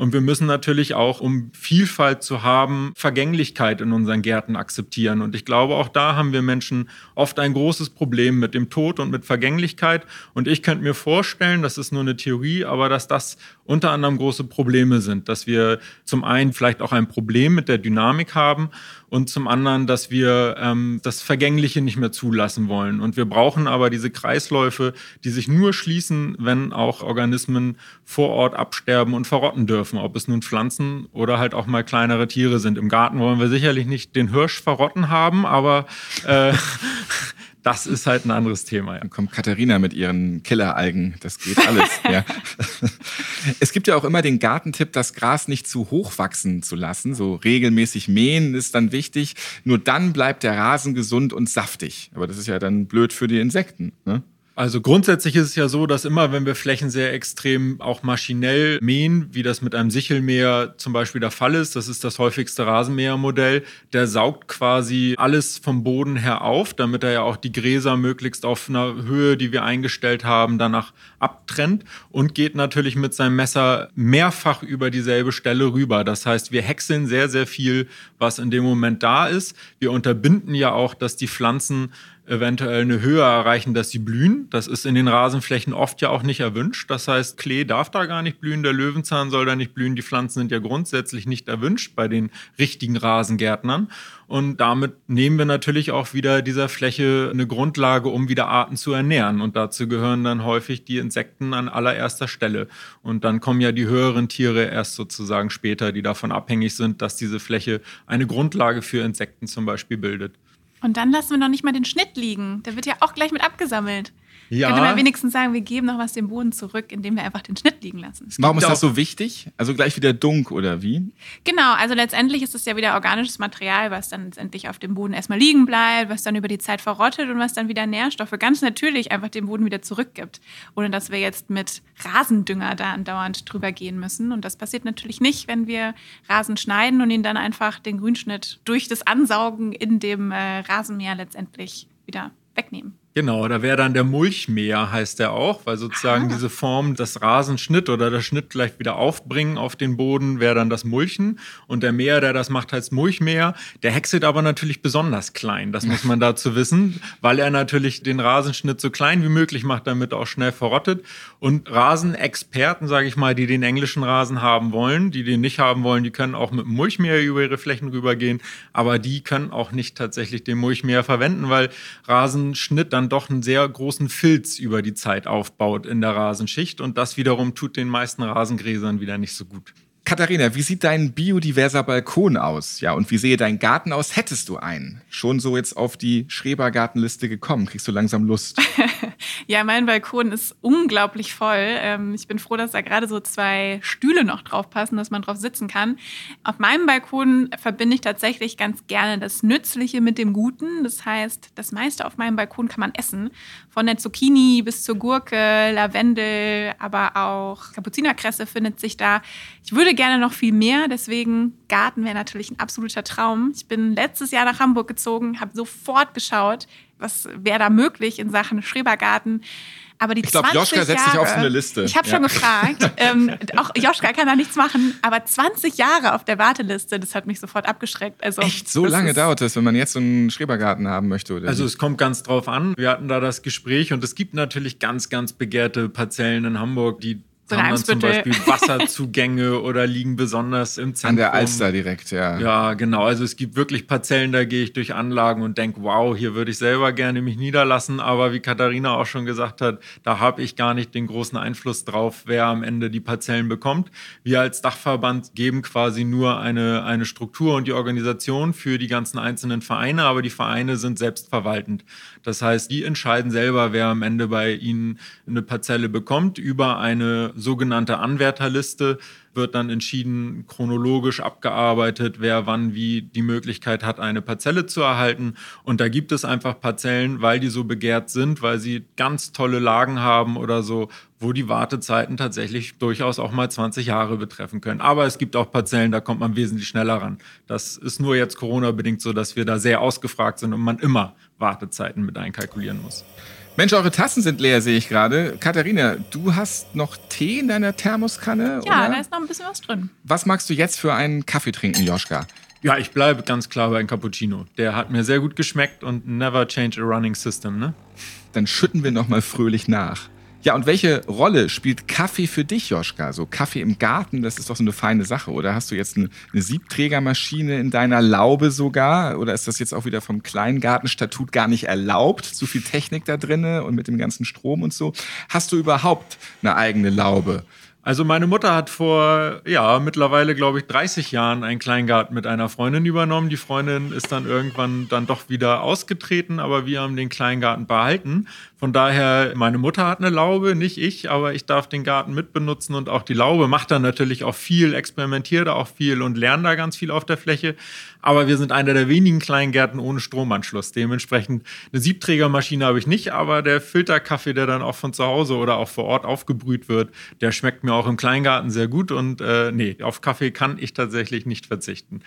Und wir müssen natürlich auch, um Vielfalt zu haben, Vergänglichkeit in unseren Gärten akzeptieren. Und ich glaube, auch da haben wir Menschen oft ein großes Problem mit dem Tod und mit Vergänglichkeit. Und ich könnte mir vorstellen, das ist nur eine Theorie, aber dass das unter anderem große Probleme sind, dass wir zum einen vielleicht auch ein Problem mit der Dynamik haben und zum anderen, dass wir ähm, das Vergängliche nicht mehr zulassen wollen. Und wir brauchen aber diese Kreisläufe, die sich nur schließen, wenn auch Organismen vor Ort absterben und verrotten dürfen, ob es nun Pflanzen oder halt auch mal kleinere Tiere sind. Im Garten wollen wir sicherlich nicht den Hirsch verrotten haben, aber äh, Das ist halt ein anderes Thema. Ja. Dann kommt Katharina mit ihren Killeralgen. Das geht alles. ja. Es gibt ja auch immer den Gartentipp, das Gras nicht zu hoch wachsen zu lassen. So regelmäßig mähen ist dann wichtig. Nur dann bleibt der Rasen gesund und saftig. Aber das ist ja dann blöd für die Insekten. Ne? Also grundsätzlich ist es ja so, dass immer, wenn wir Flächen sehr extrem auch maschinell mähen, wie das mit einem Sichelmäher zum Beispiel der Fall ist, das ist das häufigste Rasenmähermodell, der saugt quasi alles vom Boden her auf, damit er ja auch die Gräser möglichst auf einer Höhe, die wir eingestellt haben, danach abtrennt und geht natürlich mit seinem Messer mehrfach über dieselbe Stelle rüber. Das heißt, wir häckseln sehr, sehr viel, was in dem Moment da ist. Wir unterbinden ja auch, dass die Pflanzen eventuell eine Höhe erreichen, dass sie blühen. Das ist in den Rasenflächen oft ja auch nicht erwünscht. Das heißt, Klee darf da gar nicht blühen, der Löwenzahn soll da nicht blühen. Die Pflanzen sind ja grundsätzlich nicht erwünscht bei den richtigen Rasengärtnern. Und damit nehmen wir natürlich auch wieder dieser Fläche eine Grundlage, um wieder Arten zu ernähren. Und dazu gehören dann häufig die Insekten an allererster Stelle. Und dann kommen ja die höheren Tiere erst sozusagen später, die davon abhängig sind, dass diese Fläche eine Grundlage für Insekten zum Beispiel bildet. Und dann lassen wir noch nicht mal den Schnitt liegen. Der wird ja auch gleich mit abgesammelt. Ja. Könnte man wenigstens sagen, wir geben noch was dem Boden zurück, indem wir einfach den Schnitt liegen lassen. Warum ist das so wichtig? Also gleich wieder Dunk oder wie? Genau, also letztendlich ist es ja wieder organisches Material, was dann letztendlich auf dem Boden erstmal liegen bleibt, was dann über die Zeit verrottet und was dann wieder Nährstoffe ganz natürlich einfach dem Boden wieder zurückgibt. Ohne dass wir jetzt mit Rasendünger da andauernd drüber gehen müssen. Und das passiert natürlich nicht, wenn wir Rasen schneiden und ihn dann einfach den Grünschnitt durch das Ansaugen in dem äh, Rasenmäher letztendlich wieder wegnehmen. Genau, da wäre dann der Mulchmäher, heißt der auch, weil sozusagen Ah. diese Form des Rasenschnitt oder der Schnitt gleich wieder aufbringen auf den Boden wäre dann das Mulchen. Und der Mäher, der das macht, heißt Mulchmäher. Der häckselt aber natürlich besonders klein, das muss man dazu wissen, weil er natürlich den Rasenschnitt so klein wie möglich macht, damit er auch schnell verrottet. Und Rasenexperten, sage ich mal, die den englischen Rasen haben wollen, die den nicht haben wollen, die können auch mit dem Mulchmäher über ihre Flächen rübergehen, aber die können auch nicht tatsächlich den Mulchmäher verwenden, weil Rasenschnitt dann doch einen sehr großen Filz über die Zeit aufbaut in der Rasenschicht und das wiederum tut den meisten Rasengräsern wieder nicht so gut. Katharina, wie sieht dein biodiverser Balkon aus? Ja, und wie sehe dein Garten aus? Hättest du einen? Schon so jetzt auf die Schrebergartenliste gekommen? Kriegst du langsam Lust? Ja, mein Balkon ist unglaublich voll. Ähm, ich bin froh, dass da gerade so zwei Stühle noch drauf passen, dass man drauf sitzen kann. Auf meinem Balkon verbinde ich tatsächlich ganz gerne das Nützliche mit dem Guten. Das heißt, das meiste auf meinem Balkon kann man essen. Von der Zucchini bis zur Gurke, Lavendel, aber auch Kapuzinerkresse findet sich da. Ich würde gerne noch viel mehr, deswegen Garten wäre natürlich ein absoluter Traum. Ich bin letztes Jahr nach Hamburg gezogen, habe sofort geschaut, was wäre da möglich in Sachen Schrebergarten. Aber die Ich glaub, 20 Joschka setzt sich Jahre, auf so eine Liste. Ich habe schon Ja. gefragt. ähm, auch Joschka kann da nichts machen, aber 20 Jahre auf der Warteliste, das hat mich sofort abgeschreckt. Also, Echt, so lange dauert es, wenn man jetzt so einen Schrebergarten haben möchte? Oder Also es kommt ganz drauf an. Wir hatten da das Gespräch und es gibt natürlich ganz, ganz begehrte Parzellen in Hamburg, die haben dann zum. Beispiel Wasserzugänge oder liegen besonders im Zentrum. an der Alster direkt, ja. Ja, genau. Also es gibt wirklich Parzellen, da gehe ich durch Anlagen und denke, wow, hier würde ich selber gerne mich niederlassen. Aber wie Katharina auch schon gesagt hat, da habe ich gar nicht den großen Einfluss drauf, wer am Ende die Parzellen bekommt. Wir als Dachverband geben quasi nur eine, eine Struktur und die Organisation für die ganzen einzelnen Vereine, aber die Vereine sind selbstverwaltend. Das heißt, die entscheiden selber, wer am Ende bei ihnen eine Parzelle bekommt über eine sogenannte Anwärterliste wird dann entschieden, chronologisch abgearbeitet, wer wann wie die Möglichkeit hat, eine Parzelle zu erhalten. Und da gibt es einfach Parzellen, weil die so begehrt sind, weil sie ganz tolle Lagen haben oder so, wo die Wartezeiten tatsächlich durchaus auch mal 20 Jahre betreffen können. Aber es gibt auch Parzellen, da kommt man wesentlich schneller ran. Das ist nur jetzt Corona-bedingt so, dass wir da sehr ausgefragt sind und man immer Wartezeiten mit einkalkulieren muss. Mensch, eure Tassen sind leer, sehe ich gerade. Katharina, du hast noch Tee in deiner Thermoskanne? Ja, oder? da ist noch ein bisschen was drin. Was magst du jetzt für einen Kaffee trinken, Joschka? Ja, ich bleibe ganz klar bei einem Cappuccino. Der hat mir sehr gut geschmeckt und never change a running system, ne? Dann schütten wir noch mal fröhlich nach. Ja, und welche Rolle spielt Kaffee für dich, Joschka? So Kaffee im Garten, das ist doch so eine feine Sache. Oder hast du jetzt eine, eine Siebträgermaschine in deiner Laube sogar? Oder ist das jetzt auch wieder vom Kleingartenstatut gar nicht erlaubt? Zu viel Technik da drinne und mit dem ganzen Strom und so. Hast du überhaupt eine eigene Laube? Also meine Mutter hat vor, ja, mittlerweile glaube ich 30 Jahren einen Kleingarten mit einer Freundin übernommen. Die Freundin ist dann irgendwann dann doch wieder ausgetreten, aber wir haben den Kleingarten behalten. Von daher, meine Mutter hat eine Laube, nicht ich, aber ich darf den Garten mitbenutzen und auch die Laube macht dann natürlich auch viel, experimentiert auch viel und lernt da ganz viel auf der Fläche. Aber wir sind einer der wenigen Kleingärten ohne Stromanschluss. Dementsprechend eine Siebträgermaschine habe ich nicht, aber der Filterkaffee, der dann auch von zu Hause oder auch vor Ort aufgebrüht wird, der schmeckt mir auch im Kleingarten sehr gut und äh, nee, auf Kaffee kann ich tatsächlich nicht verzichten.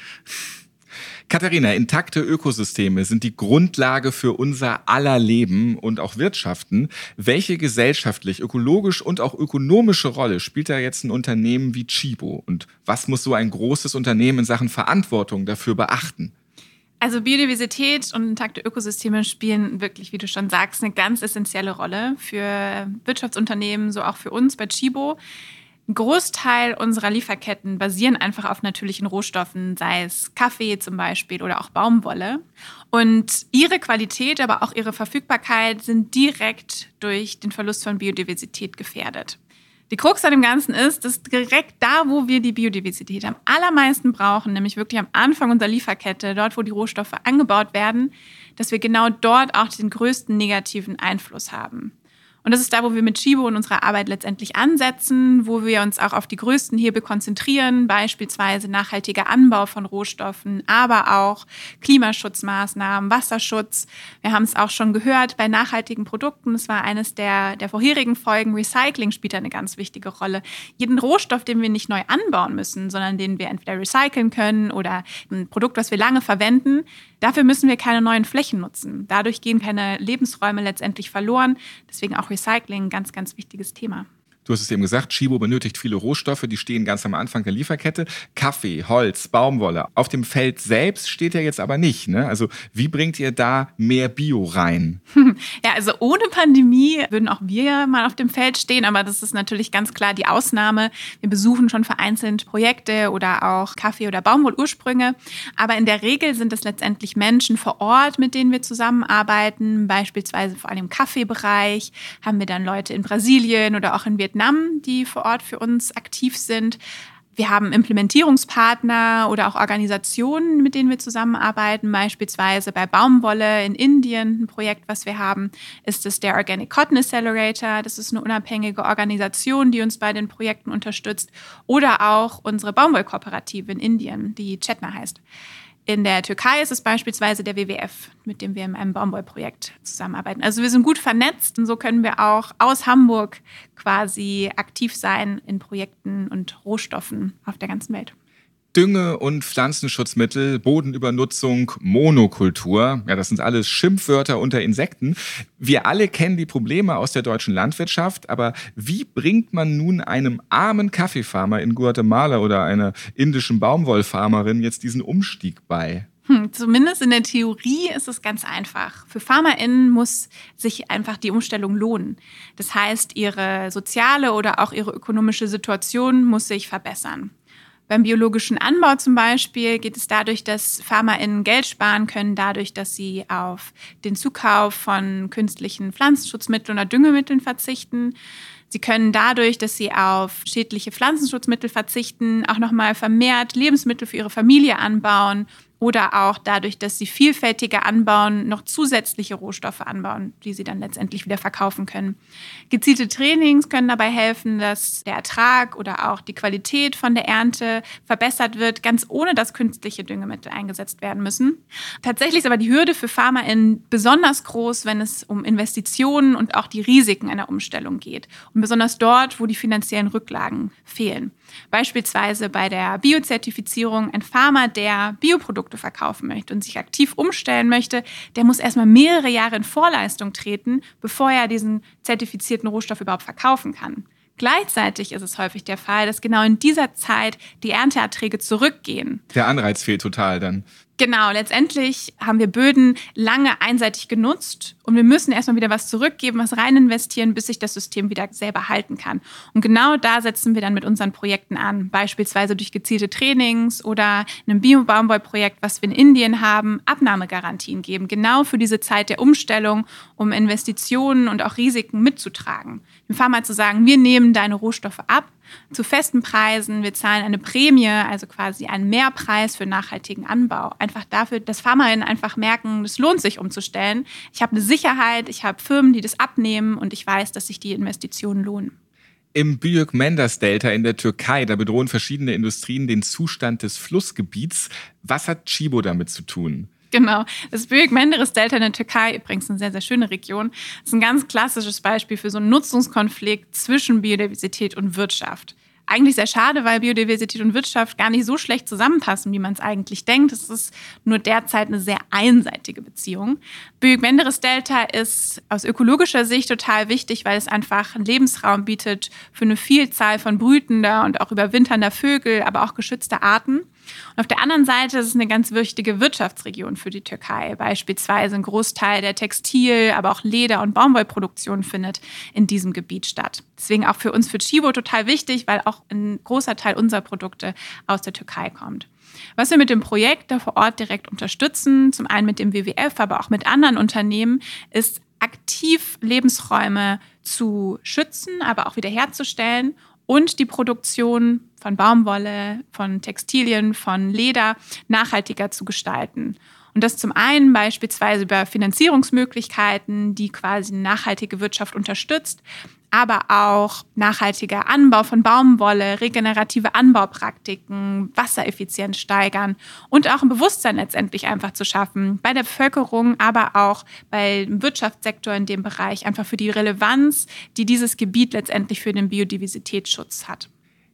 Katharina, intakte Ökosysteme sind die Grundlage für unser aller Leben und auch Wirtschaften. Welche gesellschaftlich, ökologisch und auch ökonomische Rolle spielt da jetzt ein Unternehmen wie Chibo? Und was muss so ein großes Unternehmen in Sachen Verantwortung dafür beachten? Also Biodiversität und intakte Ökosysteme spielen wirklich, wie du schon sagst, eine ganz essentielle Rolle für Wirtschaftsunternehmen, so auch für uns bei Chibo. Ein Großteil unserer Lieferketten basieren einfach auf natürlichen Rohstoffen, sei es Kaffee zum Beispiel oder auch Baumwolle. Und ihre Qualität, aber auch ihre Verfügbarkeit sind direkt durch den Verlust von Biodiversität gefährdet. Die Krux an dem Ganzen ist, dass direkt da, wo wir die Biodiversität am allermeisten brauchen, nämlich wirklich am Anfang unserer Lieferkette, dort, wo die Rohstoffe angebaut werden, dass wir genau dort auch den größten negativen Einfluss haben. Und das ist da, wo wir mit Chibo in unserer Arbeit letztendlich ansetzen, wo wir uns auch auf die größten Hebel konzentrieren, beispielsweise nachhaltiger Anbau von Rohstoffen, aber auch Klimaschutzmaßnahmen, Wasserschutz. Wir haben es auch schon gehört bei nachhaltigen Produkten. Das war eines der, der vorherigen Folgen. Recycling spielt eine ganz wichtige Rolle. Jeden Rohstoff, den wir nicht neu anbauen müssen, sondern den wir entweder recyceln können oder ein Produkt, was wir lange verwenden, dafür müssen wir keine neuen Flächen nutzen. Dadurch gehen keine Lebensräume letztendlich verloren. Deswegen auch Recycling, ganz, ganz wichtiges Thema. Du hast es eben gesagt, Chibo benötigt viele Rohstoffe, die stehen ganz am Anfang der Lieferkette. Kaffee, Holz, Baumwolle. Auf dem Feld selbst steht er jetzt aber nicht. Ne? Also wie bringt ihr da mehr Bio rein? Ja, also ohne Pandemie würden auch wir mal auf dem Feld stehen, aber das ist natürlich ganz klar die Ausnahme. Wir besuchen schon vereinzelt Projekte oder auch Kaffee- oder Baumwollursprünge. Aber in der Regel sind es letztendlich Menschen vor Ort, mit denen wir zusammenarbeiten. Beispielsweise vor allem im Kaffeebereich haben wir dann Leute in Brasilien oder auch in Vietnam Vietnam, die vor Ort für uns aktiv sind. Wir haben Implementierungspartner oder auch Organisationen, mit denen wir zusammenarbeiten. Beispielsweise bei Baumwolle in Indien, ein Projekt, was wir haben, ist es der Organic Cotton Accelerator. Das ist eine unabhängige Organisation, die uns bei den Projekten unterstützt. Oder auch unsere Baumwollkooperative in Indien, die Chetna heißt. In der Türkei ist es beispielsweise der WWF, mit dem wir in einem Baumwollprojekt zusammenarbeiten. Also wir sind gut vernetzt und so können wir auch aus Hamburg quasi aktiv sein in Projekten und Rohstoffen auf der ganzen Welt. Dünge- und Pflanzenschutzmittel, Bodenübernutzung, Monokultur. Ja, das sind alles Schimpfwörter unter Insekten. Wir alle kennen die Probleme aus der deutschen Landwirtschaft, aber wie bringt man nun einem armen Kaffeefarmer in Guatemala oder einer indischen Baumwollfarmerin jetzt diesen Umstieg bei? Hm, zumindest in der Theorie ist es ganz einfach. Für FarmerInnen muss sich einfach die Umstellung lohnen. Das heißt, ihre soziale oder auch ihre ökonomische Situation muss sich verbessern. Beim biologischen Anbau zum Beispiel geht es dadurch, dass FarmerInnen Geld sparen können, dadurch, dass sie auf den Zukauf von künstlichen Pflanzenschutzmitteln oder Düngemitteln verzichten. Sie können dadurch, dass sie auf schädliche Pflanzenschutzmittel verzichten, auch nochmal vermehrt Lebensmittel für ihre Familie anbauen oder auch dadurch, dass sie vielfältiger anbauen, noch zusätzliche Rohstoffe anbauen, die sie dann letztendlich wieder verkaufen können. Gezielte Trainings können dabei helfen, dass der Ertrag oder auch die Qualität von der Ernte verbessert wird, ganz ohne dass künstliche Düngemittel eingesetzt werden müssen. Tatsächlich ist aber die Hürde für FarmerInnen besonders groß, wenn es um Investitionen und auch die Risiken einer Umstellung geht. Und besonders dort, wo die finanziellen Rücklagen fehlen. Beispielsweise bei der Biozertifizierung. Ein Farmer, der Bioprodukte verkaufen möchte und sich aktiv umstellen möchte, der muss erstmal mehrere Jahre in Vorleistung treten, bevor er diesen zertifizierten Rohstoff überhaupt verkaufen kann. Gleichzeitig ist es häufig der Fall, dass genau in dieser Zeit die Ernteerträge zurückgehen. Der Anreiz fehlt total dann. Genau, letztendlich haben wir Böden lange einseitig genutzt und wir müssen erstmal wieder was zurückgeben, was rein investieren, bis sich das System wieder selber halten kann. Und genau da setzen wir dann mit unseren Projekten an, beispielsweise durch gezielte Trainings oder einem Bio-Baumwollprojekt, was wir in Indien haben, Abnahmegarantien geben, genau für diese Zeit der Umstellung, um Investitionen und auch Risiken mitzutragen. Dem Farmer zu sagen, wir nehmen deine Rohstoffe ab zu festen Preisen. Wir zahlen eine Prämie, also quasi einen Mehrpreis für nachhaltigen Anbau. Einfach dafür, dass Farmerinnen einfach merken, es lohnt sich umzustellen. Ich habe eine Sicherheit, ich habe Firmen, die das abnehmen und ich weiß, dass sich die Investitionen lohnen. Im Büyük Mendes Delta in der Türkei, da bedrohen verschiedene Industrien den Zustand des Flussgebiets. Was hat Chibo damit zu tun? Genau. Das Büyük Menderes Delta in der Türkei, übrigens eine sehr, sehr schöne Region, ist ein ganz klassisches Beispiel für so einen Nutzungskonflikt zwischen Biodiversität und Wirtschaft eigentlich sehr schade, weil Biodiversität und Wirtschaft gar nicht so schlecht zusammenpassen, wie man es eigentlich denkt. Es ist nur derzeit eine sehr einseitige Beziehung. Büyük-Menderes Delta ist aus ökologischer Sicht total wichtig, weil es einfach einen Lebensraum bietet für eine Vielzahl von brütender und auch überwinternder Vögel, aber auch geschützter Arten. Und auf der anderen Seite ist es eine ganz wichtige Wirtschaftsregion für die Türkei. Beispielsweise ein Großteil der Textil-, aber auch Leder- und Baumwollproduktion findet in diesem Gebiet statt. Deswegen auch für uns für Chibo total wichtig, weil auch ein großer Teil unserer Produkte aus der Türkei kommt. Was wir mit dem Projekt da vor Ort direkt unterstützen, zum einen mit dem WWF, aber auch mit anderen Unternehmen, ist aktiv Lebensräume zu schützen, aber auch wiederherzustellen und die Produktion von Baumwolle, von Textilien, von Leder nachhaltiger zu gestalten. Und das zum einen beispielsweise über Finanzierungsmöglichkeiten, die quasi nachhaltige Wirtschaft unterstützt, aber auch nachhaltiger Anbau von Baumwolle, regenerative Anbaupraktiken, Wassereffizienz steigern und auch ein Bewusstsein letztendlich einfach zu schaffen bei der Bevölkerung, aber auch beim Wirtschaftssektor in dem Bereich, einfach für die Relevanz, die dieses Gebiet letztendlich für den Biodiversitätsschutz hat.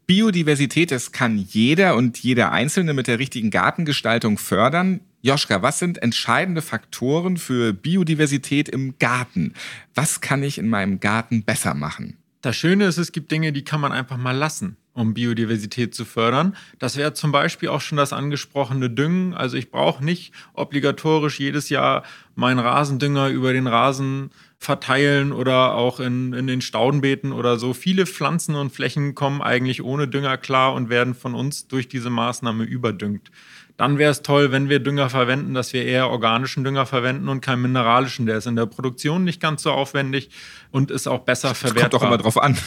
Biodiversität, das kann jeder und jeder Einzelne mit der richtigen Gartengestaltung fördern. Joschka, was sind entscheidende Faktoren für Biodiversität im Garten? Was kann ich in meinem Garten besser machen? Das Schöne ist, es gibt Dinge, die kann man einfach mal lassen, um Biodiversität zu fördern. Das wäre zum Beispiel auch schon das angesprochene Düngen. Also ich brauche nicht obligatorisch jedes Jahr meinen Rasendünger über den Rasen verteilen oder auch in, in den Staudenbeeten oder so. Viele Pflanzen und Flächen kommen eigentlich ohne Dünger klar und werden von uns durch diese Maßnahme überdüngt dann wäre es toll, wenn wir Dünger verwenden, dass wir eher organischen Dünger verwenden und keinen mineralischen. Der ist in der Produktion nicht ganz so aufwendig und ist auch besser das verwertbar. Kommt doch immer drauf an.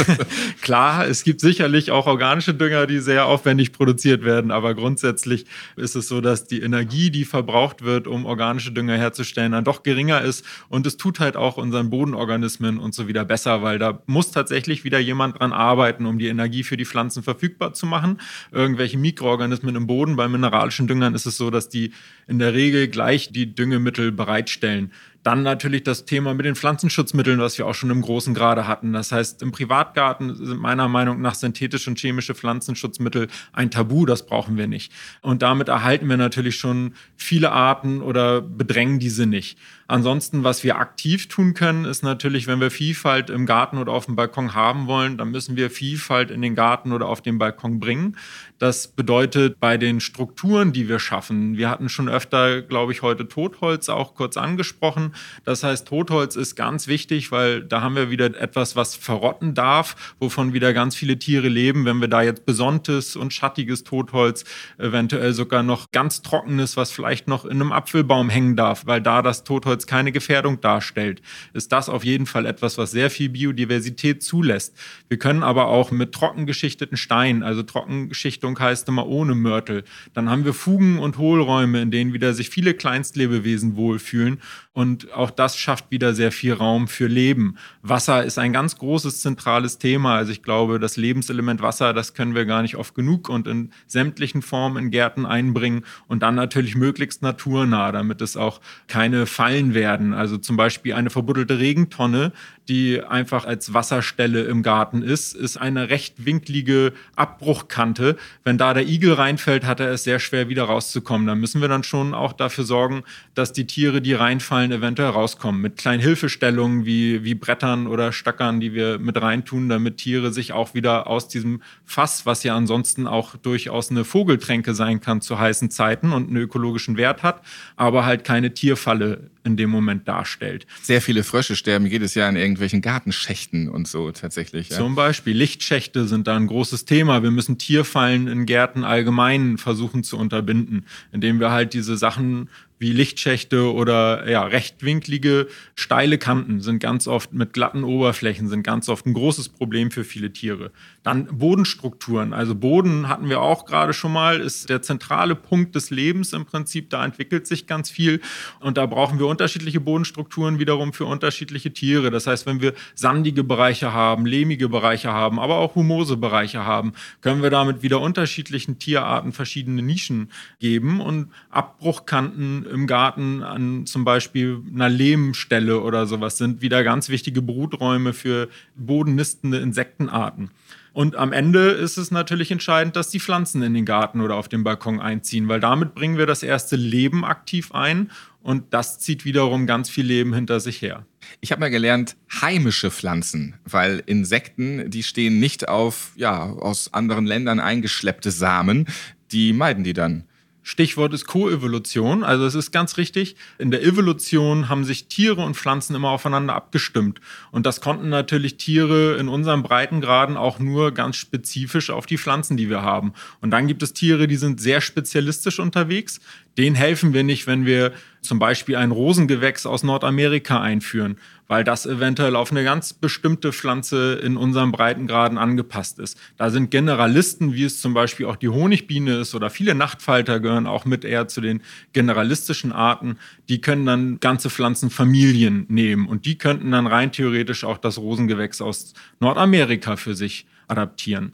Klar, es gibt sicherlich auch organische Dünger, die sehr aufwendig produziert werden, aber grundsätzlich ist es so, dass die Energie, die verbraucht wird, um organische Dünger herzustellen, dann doch geringer ist und es tut halt auch unseren Bodenorganismen und so wieder besser, weil da muss tatsächlich wieder jemand dran arbeiten, um die Energie für die Pflanzen verfügbar zu machen. Irgendwelche Mikroorganismen im Boden bei Mineralien mineralischen Düngern ist es so, dass die in der Regel gleich die Düngemittel bereitstellen. Dann natürlich das Thema mit den Pflanzenschutzmitteln, was wir auch schon im großen Grade hatten. Das heißt, im Privatgarten sind meiner Meinung nach synthetische und chemische Pflanzenschutzmittel ein Tabu, das brauchen wir nicht. Und damit erhalten wir natürlich schon viele Arten oder bedrängen diese nicht. Ansonsten, was wir aktiv tun können, ist natürlich, wenn wir Vielfalt im Garten oder auf dem Balkon haben wollen, dann müssen wir Vielfalt in den Garten oder auf den Balkon bringen. Das bedeutet bei den Strukturen, die wir schaffen. Wir hatten schon öfter, glaube ich, heute Totholz auch kurz angesprochen. Das heißt, Totholz ist ganz wichtig, weil da haben wir wieder etwas, was verrotten darf, wovon wieder ganz viele Tiere leben. Wenn wir da jetzt besonntes und schattiges Totholz, eventuell sogar noch ganz trockenes, was vielleicht noch in einem Apfelbaum hängen darf, weil da das Totholz keine Gefährdung darstellt, ist das auf jeden Fall etwas, was sehr viel Biodiversität zulässt. Wir können aber auch mit trockengeschichteten Steinen, also Trockengeschichtung heißt immer ohne Mörtel, dann haben wir Fugen und Hohlräume, in denen wieder sich viele Kleinstlebewesen wohlfühlen und auch das schafft wieder sehr viel Raum für Leben. Wasser ist ein ganz großes zentrales Thema. Also ich glaube, das Lebenselement Wasser, das können wir gar nicht oft genug und in sämtlichen Formen in Gärten einbringen und dann natürlich möglichst naturnah, damit es auch keine Fallen werden. Also zum Beispiel eine verbuddelte Regentonne, die einfach als Wasserstelle im Garten ist, ist eine recht winklige Abbruchkante. Wenn da der Igel reinfällt, hat er es sehr schwer wieder rauszukommen. Da müssen wir dann schon auch dafür sorgen, dass die Tiere, die reinfallen, eventuell rauskommen. Mit kleinen Hilfestellungen wie, wie Brettern oder Stackern, die wir mit reintun, damit Tiere sich auch wieder aus diesem Fass, was ja ansonsten auch durchaus eine Vogeltränke sein kann zu heißen Zeiten und einen ökologischen Wert hat, aber halt keine Tierfalle in dem Moment darstellt. Sehr viele Frösche sterben jedes Jahr in irgendwelchen Gartenschächten und so tatsächlich. Ja. Zum Beispiel Lichtschächte sind da ein großes Thema. Wir müssen Tierfallen in Gärten allgemein versuchen zu unterbinden, indem wir halt diese Sachen wie Lichtschächte oder ja, rechtwinklige, steile Kanten sind ganz oft mit glatten Oberflächen, sind ganz oft ein großes Problem für viele Tiere. Dann Bodenstrukturen. Also Boden hatten wir auch gerade schon mal, ist der zentrale Punkt des Lebens im Prinzip. Da entwickelt sich ganz viel. Und da brauchen wir unterschiedliche Bodenstrukturen wiederum für unterschiedliche Tiere. Das heißt, wenn wir sandige Bereiche haben, lehmige Bereiche haben, aber auch humose Bereiche haben, können wir damit wieder unterschiedlichen Tierarten verschiedene Nischen geben und Abbruchkanten im Garten an zum Beispiel einer Lehmstelle oder sowas sind wieder ganz wichtige Bruträume für bodennistende Insektenarten. Und am Ende ist es natürlich entscheidend, dass die Pflanzen in den Garten oder auf den Balkon einziehen, weil damit bringen wir das erste Leben aktiv ein und das zieht wiederum ganz viel Leben hinter sich her. Ich habe mal gelernt, heimische Pflanzen, weil Insekten, die stehen nicht auf ja, aus anderen Ländern eingeschleppte Samen, die meiden die dann. Stichwort ist Koevolution. Also es ist ganz richtig. In der Evolution haben sich Tiere und Pflanzen immer aufeinander abgestimmt. Und das konnten natürlich Tiere in unseren Breitengraden auch nur ganz spezifisch auf die Pflanzen, die wir haben. Und dann gibt es Tiere, die sind sehr spezialistisch unterwegs. Denen helfen wir nicht, wenn wir zum Beispiel ein Rosengewächs aus Nordamerika einführen, weil das eventuell auf eine ganz bestimmte Pflanze in unseren Breitengraden angepasst ist. Da sind Generalisten, wie es zum Beispiel auch die Honigbiene ist oder viele Nachtfalter gehören auch mit eher zu den generalistischen Arten, die können dann ganze Pflanzenfamilien nehmen und die könnten dann rein theoretisch auch das Rosengewächs aus Nordamerika für sich adaptieren.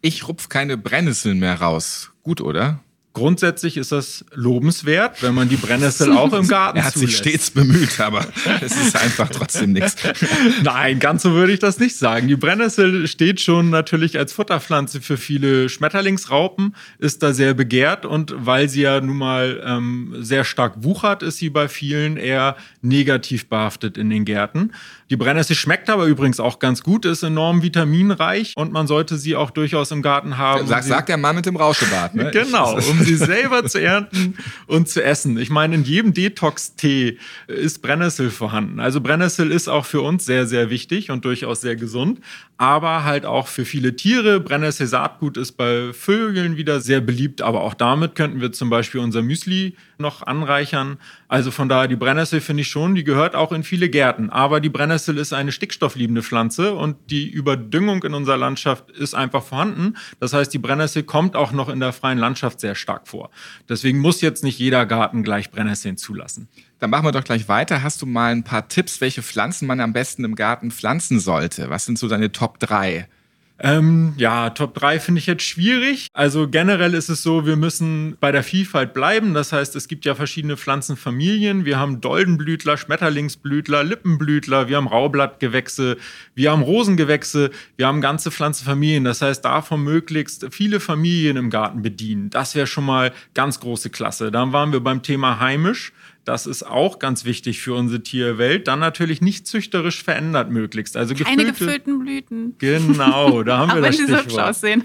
Ich rupf keine Brennnesseln mehr raus. Gut, oder? Grundsätzlich ist das lobenswert, wenn man die Brennnessel auch im Garten Er hat zulässt. sich stets bemüht, aber es ist einfach trotzdem nichts. Nein, ganz so würde ich das nicht sagen. Die Brennnessel steht schon natürlich als Futterpflanze für viele Schmetterlingsraupen, ist da sehr begehrt und weil sie ja nun mal ähm, sehr stark wuchert, ist sie bei vielen eher negativ behaftet in den Gärten. Die Brennnessel schmeckt aber übrigens auch ganz gut, ist enorm vitaminreich und man sollte sie auch durchaus im Garten haben. Sag, Sie- sagt der Mann mit dem Rauschebart, ne? Genau, um sie selber zu ernten und zu essen. Ich meine, in jedem Detox-Tee ist Brennnessel vorhanden. Also Brennnessel ist auch für uns sehr, sehr wichtig und durchaus sehr gesund, aber halt auch für viele Tiere. Brennnessel-Saatgut ist bei Vögeln wieder sehr beliebt, aber auch damit könnten wir zum Beispiel unser Müsli noch anreichern. Also von daher, die Brennnessel finde ich schon, die gehört auch in viele Gärten. Aber die Brennnessel ist eine stickstoffliebende Pflanze und die Überdüngung in unserer Landschaft ist einfach vorhanden. Das heißt, die Brennnessel kommt auch noch in der freien Landschaft sehr stark vor. Deswegen muss jetzt nicht jeder Garten gleich Brennnesseln zulassen. Dann machen wir doch gleich weiter. Hast du mal ein paar Tipps, welche Pflanzen man am besten im Garten pflanzen sollte? Was sind so deine Top 3? Ähm, ja, Top 3 finde ich jetzt schwierig. Also generell ist es so, wir müssen bei der Vielfalt bleiben. Das heißt, es gibt ja verschiedene Pflanzenfamilien. Wir haben Doldenblütler, Schmetterlingsblütler, Lippenblütler, wir haben Raublattgewächse, wir haben Rosengewächse, wir haben ganze Pflanzenfamilien. Das heißt, davon möglichst viele Familien im Garten bedienen. Das wäre schon mal ganz große Klasse. Dann waren wir beim Thema heimisch. Das ist auch ganz wichtig für unsere Tierwelt. Dann natürlich nicht züchterisch verändert möglichst. Also Keine gefüllte, gefüllten Blüten. Genau, da haben wir das Stichwort. aussehen.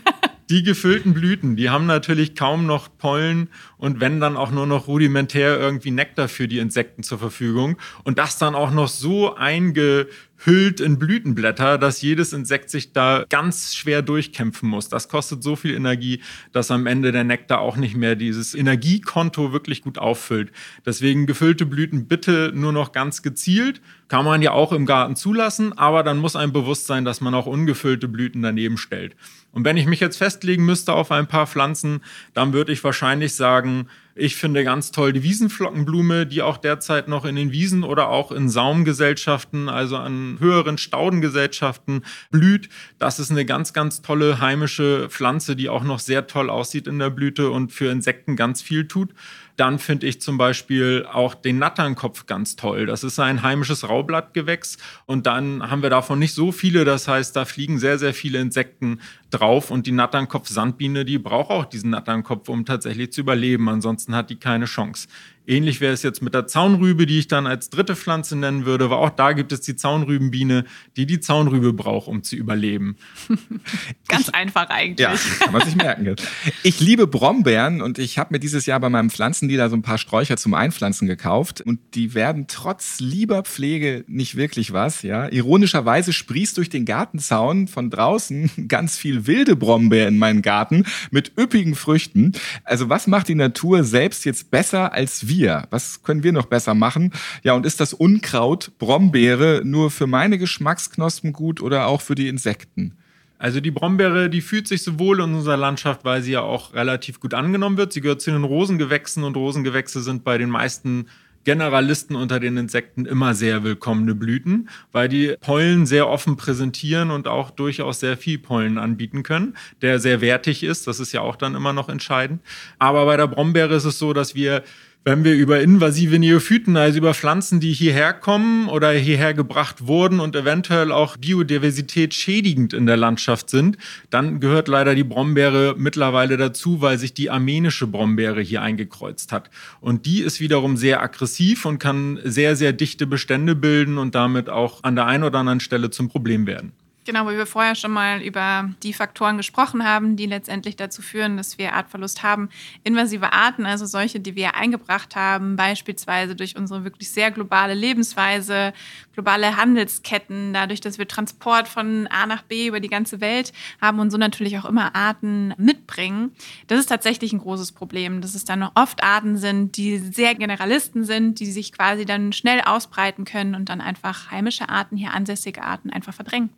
Die gefüllten Blüten, die haben natürlich kaum noch Pollen und wenn dann auch nur noch rudimentär irgendwie Nektar für die Insekten zur Verfügung. Und das dann auch noch so eingehüllt in Blütenblätter, dass jedes Insekt sich da ganz schwer durchkämpfen muss. Das kostet so viel Energie, dass am Ende der Nektar auch nicht mehr dieses Energiekonto wirklich gut auffüllt. Deswegen gefüllte Blüten bitte nur noch ganz gezielt. Kann man ja auch im Garten zulassen, aber dann muss einem bewusst sein, dass man auch ungefüllte Blüten daneben stellt. Und wenn ich mich jetzt festlegen müsste auf ein paar Pflanzen, dann würde ich wahrscheinlich sagen, ich finde ganz toll die Wiesenflockenblume, die auch derzeit noch in den Wiesen oder auch in Saumgesellschaften, also an höheren Staudengesellschaften blüht. Das ist eine ganz, ganz tolle heimische Pflanze, die auch noch sehr toll aussieht in der Blüte und für Insekten ganz viel tut. Dann finde ich zum Beispiel auch den Natternkopf ganz toll. Das ist ein heimisches Raublattgewächs und dann haben wir davon nicht so viele. Das heißt, da fliegen sehr, sehr viele Insekten drauf und die Natternkopf-Sandbiene, die braucht auch diesen Natternkopf, um tatsächlich zu überleben. Ansonsten hat die keine Chance. Ähnlich wäre es jetzt mit der Zaunrübe, die ich dann als dritte Pflanze nennen würde, aber auch da gibt es die Zaunrübenbiene, die die Zaunrübe braucht, um zu überleben. Ganz einfach eigentlich. Ja, kann man sich merken. Ich liebe Brombeeren und ich habe mir dieses Jahr bei meinem Pflanzendealer so ein paar Sträucher zum Einpflanzen gekauft und die werden trotz lieber Pflege nicht wirklich was. Ja, ironischerweise sprießt durch den Gartenzaun von draußen ganz viel wilde Brombeer in meinen Garten mit üppigen Früchten. Also was macht die Natur selbst jetzt besser als wir wir? Was können wir noch besser machen? Ja, und ist das Unkraut Brombeere nur für meine Geschmacksknospen gut oder auch für die Insekten? Also die Brombeere, die fühlt sich so wohl in unserer Landschaft, weil sie ja auch relativ gut angenommen wird. Sie gehört zu den Rosengewächsen und Rosengewächse sind bei den meisten Generalisten unter den Insekten immer sehr willkommene Blüten, weil die Pollen sehr offen präsentieren und auch durchaus sehr viel Pollen anbieten können, der sehr wertig ist. Das ist ja auch dann immer noch entscheidend. Aber bei der Brombeere ist es so, dass wir wenn wir über invasive Neophyten, also über Pflanzen, die hierher kommen oder hierher gebracht wurden und eventuell auch Biodiversität schädigend in der Landschaft sind, dann gehört leider die Brombeere mittlerweile dazu, weil sich die armenische Brombeere hier eingekreuzt hat. Und die ist wiederum sehr aggressiv und kann sehr, sehr dichte Bestände bilden und damit auch an der einen oder anderen Stelle zum Problem werden. Genau, weil wir vorher schon mal über die Faktoren gesprochen haben, die letztendlich dazu führen, dass wir Artverlust haben. Invasive Arten, also solche, die wir eingebracht haben, beispielsweise durch unsere wirklich sehr globale Lebensweise, globale Handelsketten, dadurch, dass wir Transport von A nach B über die ganze Welt haben und so natürlich auch immer Arten mitbringen. Das ist tatsächlich ein großes Problem, dass es dann oft Arten sind, die sehr Generalisten sind, die sich quasi dann schnell ausbreiten können und dann einfach heimische Arten, hier ansässige Arten einfach verdrängen.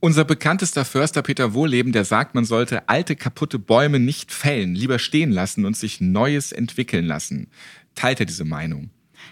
Unser bekanntester Förster Peter Wohleben, der sagt, man sollte alte, kaputte Bäume nicht fällen, lieber stehen lassen und sich Neues entwickeln lassen. Teilt er diese Meinung?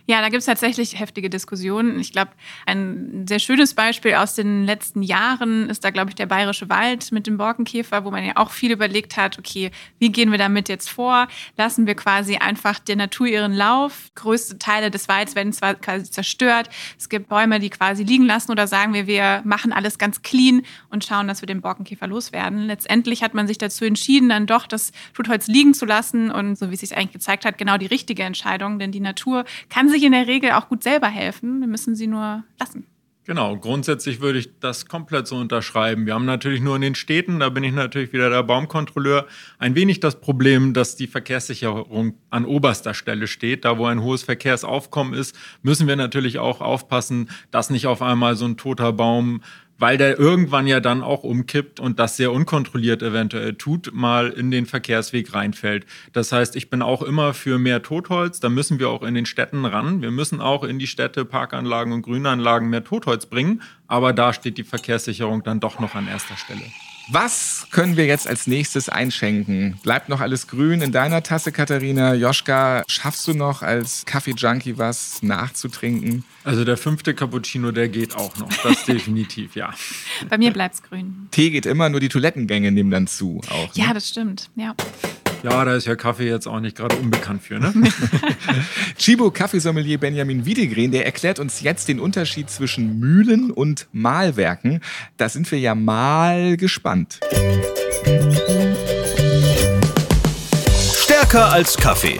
Ja, da gibt es tatsächlich heftige Diskussionen. Ich glaube, ein sehr schönes Beispiel aus den letzten Jahren ist da, glaube ich, der Bayerische Wald mit dem Borkenkäfer, wo man ja auch viel überlegt hat, okay, wie gehen wir damit jetzt vor? Lassen wir quasi einfach der Natur ihren Lauf? Größte Teile des Walds werden zwar quasi zerstört. Es gibt Bäume, die quasi liegen lassen oder sagen wir, wir machen alles ganz clean und schauen, dass wir den Borkenkäfer loswerden. Letztendlich hat man sich dazu entschieden, dann doch das Totholz liegen zu lassen und so wie es sich eigentlich gezeigt hat, genau die richtige Entscheidung, denn die Natur kann sich in der Regel auch gut selber helfen. Wir müssen sie nur lassen. Genau, grundsätzlich würde ich das komplett so unterschreiben. Wir haben natürlich nur in den Städten, da bin ich natürlich wieder der Baumkontrolleur, ein wenig das Problem, dass die Verkehrssicherung an oberster Stelle steht. Da, wo ein hohes Verkehrsaufkommen ist, müssen wir natürlich auch aufpassen, dass nicht auf einmal so ein toter Baum weil der irgendwann ja dann auch umkippt und das sehr unkontrolliert eventuell tut, mal in den Verkehrsweg reinfällt. Das heißt, ich bin auch immer für mehr Totholz. Da müssen wir auch in den Städten ran. Wir müssen auch in die Städte, Parkanlagen und Grünanlagen mehr Totholz bringen. Aber da steht die Verkehrssicherung dann doch noch an erster Stelle. Was können wir jetzt als nächstes einschenken? Bleibt noch alles grün in deiner Tasse, Katharina? Joschka, schaffst du noch als Kaffee-Junkie was nachzutrinken? Also der fünfte Cappuccino, der geht auch noch. Das definitiv, ja. Bei mir bleibt's grün. Tee geht immer, nur die Toilettengänge nehmen dann zu. Auch, ne? Ja, das stimmt. Ja. Ja, da ist ja Kaffee jetzt auch nicht gerade unbekannt für, ne? Chibo Kaffeesommelier Benjamin Wiedegren, der erklärt uns jetzt den Unterschied zwischen Mühlen und Mahlwerken. Da sind wir ja mal gespannt. Stärker als Kaffee.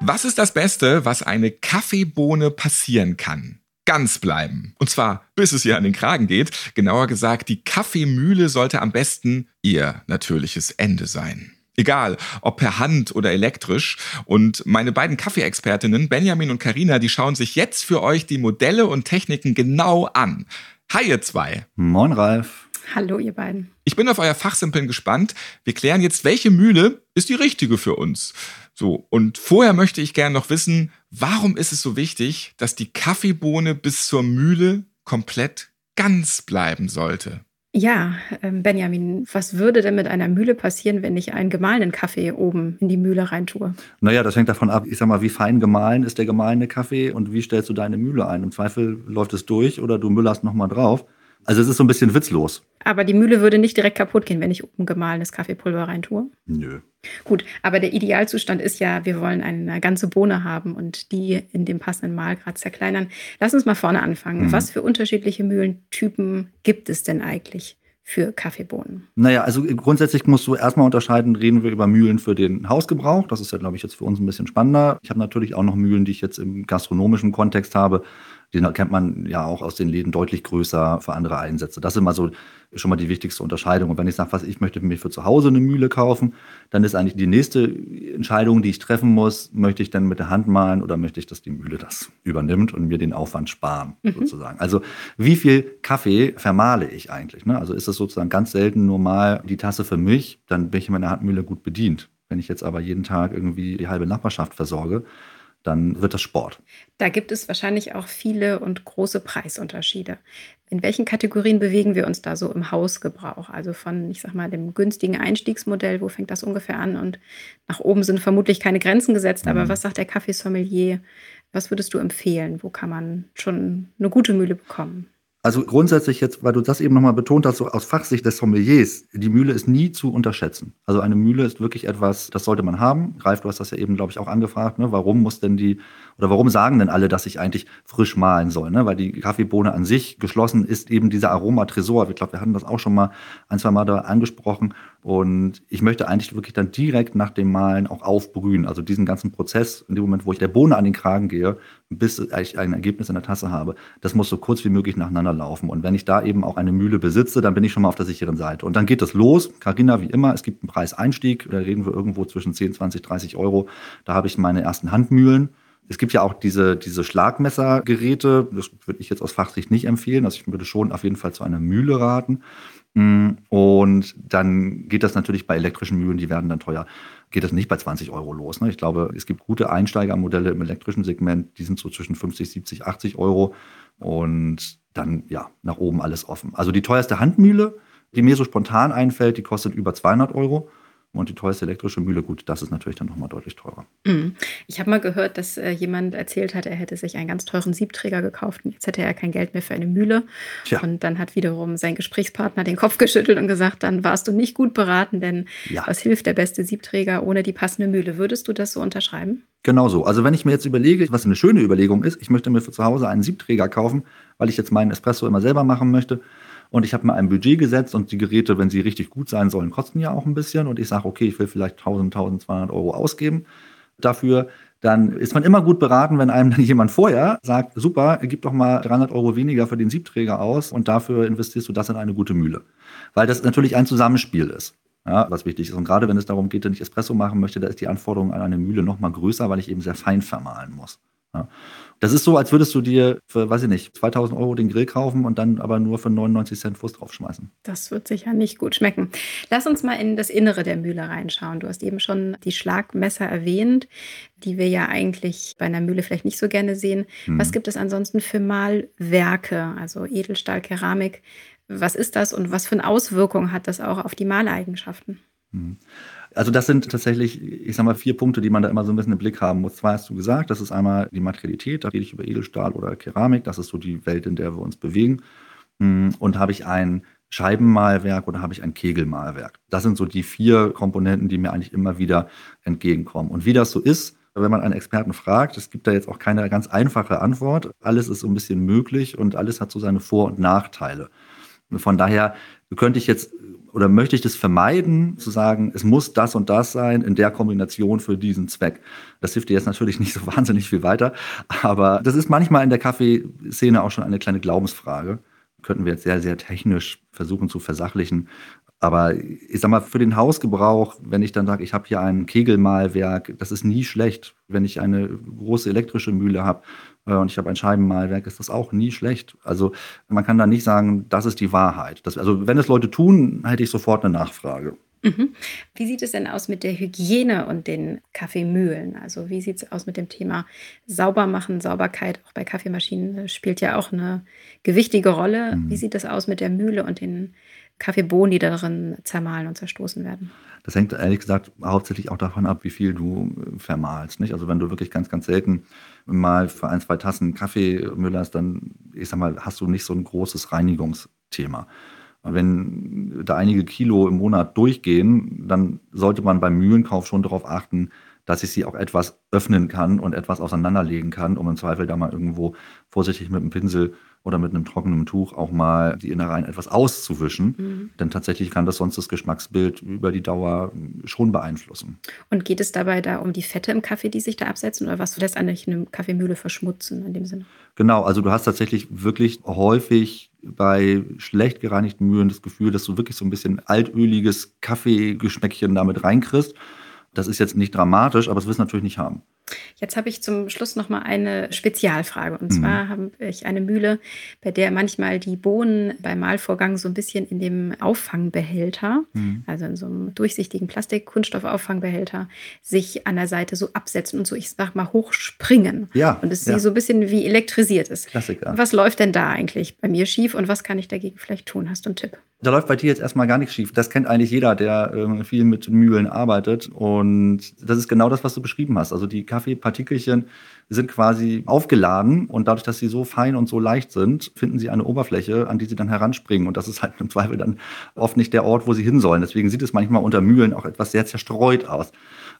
Was ist das Beste, was eine Kaffeebohne passieren kann? ganz bleiben. Und zwar bis es ihr an den Kragen geht. Genauer gesagt, die Kaffeemühle sollte am besten ihr natürliches Ende sein. Egal, ob per Hand oder elektrisch. Und meine beiden Kaffeeexpertinnen, Benjamin und Karina, die schauen sich jetzt für euch die Modelle und Techniken genau an. Hi, ihr zwei. Moin, Ralf. Hallo, ihr beiden. Ich bin auf euer Fachsimpeln gespannt. Wir klären jetzt, welche Mühle ist die richtige für uns. So, und vorher möchte ich gerne noch wissen, warum ist es so wichtig, dass die Kaffeebohne bis zur Mühle komplett ganz bleiben sollte? Ja, ähm, Benjamin, was würde denn mit einer Mühle passieren, wenn ich einen gemahlenen Kaffee oben in die Mühle reintue? Naja, das hängt davon ab, ich sag mal, wie fein gemahlen ist der gemahlene Kaffee und wie stellst du deine Mühle ein? Im Zweifel läuft es durch oder du müllerst nochmal drauf. Also es ist so ein bisschen witzlos. Aber die Mühle würde nicht direkt kaputt gehen, wenn ich oben gemahlenes Kaffeepulver reintue? Nö. Gut, aber der Idealzustand ist ja, wir wollen eine ganze Bohne haben und die in dem passenden Mahlgrad zerkleinern. Lass uns mal vorne anfangen. Mhm. Was für unterschiedliche Mühlentypen gibt es denn eigentlich? für Kaffeebohnen? Naja, also grundsätzlich musst du erstmal unterscheiden, reden wir über Mühlen für den Hausgebrauch. Das ist ja, glaube ich, jetzt für uns ein bisschen spannender. Ich habe natürlich auch noch Mühlen, die ich jetzt im gastronomischen Kontext habe. Den kennt man ja auch aus den Läden deutlich größer für andere Einsätze. Das ist immer so schon mal die wichtigste Unterscheidung. Und wenn ich sage, was ich möchte mir für zu Hause eine Mühle kaufen, dann ist eigentlich die nächste Entscheidung, die ich treffen muss, möchte ich dann mit der Hand malen oder möchte ich, dass die Mühle das übernimmt und mir den Aufwand sparen, mhm. sozusagen. Also wie viel Kaffee vermahle ich eigentlich? Ne? Also ist es sozusagen ganz selten nur mal die Tasse für mich, dann bin ich in meiner Handmühle gut bedient. Wenn ich jetzt aber jeden Tag irgendwie die halbe Nachbarschaft versorge, dann wird das Sport. Da gibt es wahrscheinlich auch viele und große Preisunterschiede. In welchen Kategorien bewegen wir uns da so im Hausgebrauch? Also von, ich sag mal, dem günstigen Einstiegsmodell, wo fängt das ungefähr an? Und nach oben sind vermutlich keine Grenzen gesetzt, aber Mhm. was sagt der Kaffeesommelier? Was würdest du empfehlen? Wo kann man schon eine gute Mühle bekommen? Also grundsätzlich jetzt, weil du das eben nochmal betont hast, so aus Fachsicht des Sommeliers, die Mühle ist nie zu unterschätzen. Also eine Mühle ist wirklich etwas, das sollte man haben. Ralf, du hast das ja eben, glaube ich, auch angefragt. Ne? Warum muss denn die, oder warum sagen denn alle, dass ich eigentlich frisch mahlen soll? Ne? Weil die Kaffeebohne an sich geschlossen ist eben dieser Aromatresor. Ich glaube, wir hatten das auch schon mal ein, zwei Mal da angesprochen. Und ich möchte eigentlich wirklich dann direkt nach dem Mahlen auch aufbrühen. Also diesen ganzen Prozess, in dem Moment, wo ich der Bohne an den Kragen gehe, bis ich ein Ergebnis in der Tasse habe, das muss so kurz wie möglich nacheinander laufen. Und wenn ich da eben auch eine Mühle besitze, dann bin ich schon mal auf der sicheren Seite. Und dann geht es los. Carina, wie immer, es gibt einen Preiseinstieg. Da reden wir irgendwo zwischen 10, 20, 30 Euro. Da habe ich meine ersten Handmühlen. Es gibt ja auch diese, diese Schlagmessergeräte. Das würde ich jetzt aus Fachsicht nicht empfehlen. Also ich würde schon auf jeden Fall zu einer Mühle raten. Mm, Und dann geht das natürlich bei elektrischen Mühlen, die werden dann teuer, geht das nicht bei 20 Euro los. Ne? Ich glaube, es gibt gute Einsteigermodelle im elektrischen Segment, die sind so zwischen 50, 70, 80 Euro. Und dann, ja, nach oben alles offen. Also die teuerste Handmühle, die mir so spontan einfällt, die kostet über 200 Euro. Und die teuerste elektrische Mühle, gut, das ist natürlich dann nochmal deutlich teurer. Mhm. Ich habe mal gehört, dass äh, jemand erzählt hat, er hätte sich einen ganz teuren Siebträger gekauft und jetzt hätte er kein Geld mehr für eine Mühle. Tja. Und dann hat wiederum sein Gesprächspartner den Kopf geschüttelt und gesagt, dann warst du nicht gut beraten, denn Ja. was hilft der beste Siebträger ohne die passende Mühle? Würdest du das so unterschreiben? Genau so. Also wenn ich mir jetzt überlege, was eine schöne Überlegung ist, ich möchte mir für zu Hause einen Siebträger kaufen, weil ich jetzt meinen Espresso immer selber machen möchte. Und ich habe mir ein Budget gesetzt und die Geräte, wenn sie richtig gut sein sollen, kosten ja auch ein bisschen. Und ich sage, okay, ich will vielleicht 1000, 1200 Euro ausgeben dafür. Dann ist man immer gut beraten, wenn einem dann jemand vorher sagt, super, gib doch mal 300 Euro weniger für den Siebträger aus und dafür investierst du das in eine gute Mühle. Weil das natürlich ein Zusammenspiel ist. Ja, was wichtig ist. Und gerade wenn es darum geht, dass ich Espresso machen möchte, da ist die Anforderung an eine Mühle noch mal größer, weil ich eben sehr fein vermahlen muss. Ja. Das ist so, als würdest du dir für, weiß ich nicht, 2000 Euro den Grill kaufen und dann aber nur für 99 Cent Fuß draufschmeißen. Das wird sicher nicht gut schmecken. Lass uns mal in das Innere der Mühle reinschauen. Du hast eben schon die Schlagmesser erwähnt, die wir ja eigentlich bei einer Mühle vielleicht nicht so gerne sehen. Hm. Was gibt es ansonsten für Malwerke, also Edelstahl, Keramik? Was ist das und was für eine Auswirkung hat das auch auf die Maleigenschaften? Mhm. Also das sind tatsächlich, ich sag mal, vier Punkte, die man da immer so ein bisschen im Blick haben muss. Zwei hast du gesagt, das ist einmal die Materialität, da rede ich über Edelstahl oder Keramik, das ist so die Welt, in der wir uns bewegen. Mm, Und habe ich ein Scheibenmalwerk oder habe ich ein Kegelmalwerk? Das sind so die vier Komponenten, die mir eigentlich immer wieder entgegenkommen. Und wie das so ist, wenn man einen Experten fragt, es gibt da jetzt auch keine ganz einfache Antwort. Alles ist so ein bisschen möglich und alles hat so seine Vor- und Nachteile. Von daher könnte ich jetzt oder möchte ich das vermeiden, zu sagen, es muss das und das sein in der Kombination für diesen Zweck. Das hilft dir jetzt natürlich nicht so wahnsinnig viel weiter, aber das ist manchmal in der Kaffeeszene auch schon eine kleine Glaubensfrage. Könnten wir jetzt sehr, sehr technisch versuchen zu versachlichen. Aber ich sag mal, für den Hausgebrauch, wenn ich dann sage, ich habe hier ein Kegelmalwerk, das ist nie schlecht. Wenn ich eine große elektrische Mühle habe und ich habe ein Scheibenmalwerk, ist das auch nie schlecht. Also man kann da nicht sagen, das ist die Wahrheit. Das, also wenn es Leute tun, hätte ich sofort eine Nachfrage. Mhm. Wie sieht es denn aus mit der Hygiene und den Kaffeemühlen? Also wie sieht es aus mit dem Thema Saubermachen, Sauberkeit? Auch bei Kaffeemaschinen äh, spielt ja auch eine gewichtige Rolle. Mhm. Wie sieht es aus mit der Mühle und den Kaffeebohnen, die darin zermahlen und zerstoßen werden? Das hängt ehrlich gesagt hauptsächlich auch davon ab, wie viel du äh, vermahlst. Nicht? Also wenn du wirklich ganz, ganz selten mal für ein, zwei Tassen Kaffee müllerst, dann, ich sag mal, hast du nicht so ein großes Reinigungsthema. Wenn da einige Kilo im Monat durchgehen, dann sollte man beim Mühlenkauf schon darauf achten, dass ich sie auch etwas öffnen kann und etwas auseinanderlegen kann, um im Zweifel da mal irgendwo vorsichtig mit einem Pinsel oder mit einem trockenen Tuch auch mal die Innereien etwas auszuwischen. Mhm. Denn tatsächlich kann das sonst das Geschmacksbild über die Dauer schon beeinflussen. Und geht es dabei da um die Fette im Kaffee, die sich da absetzen? Oder was lässt eigentlich eine Kaffeemühle verschmutzen in dem Sinne? Genau, also du hast tatsächlich wirklich häufig bei schlecht gereinigten Mühlen das Gefühl, dass du wirklich so ein bisschen altöliges Kaffeegeschmäckchen damit reinkriegst. Das ist jetzt nicht dramatisch, aber es will es natürlich nicht haben. Jetzt habe ich zum Schluss noch mal eine Spezialfrage. Und mhm. zwar habe ich eine Mühle, bei der manchmal die Bohnen beim Mahlvorgang so ein bisschen in dem Auffangbehälter, mhm. also in so einem durchsichtigen Plastik-Kunststoff-Auffangbehälter, sich an der Seite so absetzen und so, ich sag mal, hochspringen. Ja. Und es ja. so ein bisschen wie elektrisiert ist. Klassiker. Was läuft denn da eigentlich bei mir schief und was kann ich dagegen vielleicht tun? Hast du einen Tipp? Da läuft bei dir jetzt erstmal gar nichts schief. Das kennt eigentlich jeder, der äh, viel mit Mühlen arbeitet. Und das ist genau das, was du beschrieben hast. Also die Kaffeepartikelchen sind quasi aufgeladen und dadurch, dass sie so fein und so leicht sind, finden sie eine Oberfläche, an die sie dann heranspringen. Und das ist halt im Zweifel dann oft nicht der Ort, wo sie hin sollen. Deswegen sieht es manchmal unter Mühlen auch etwas sehr zerstreut aus.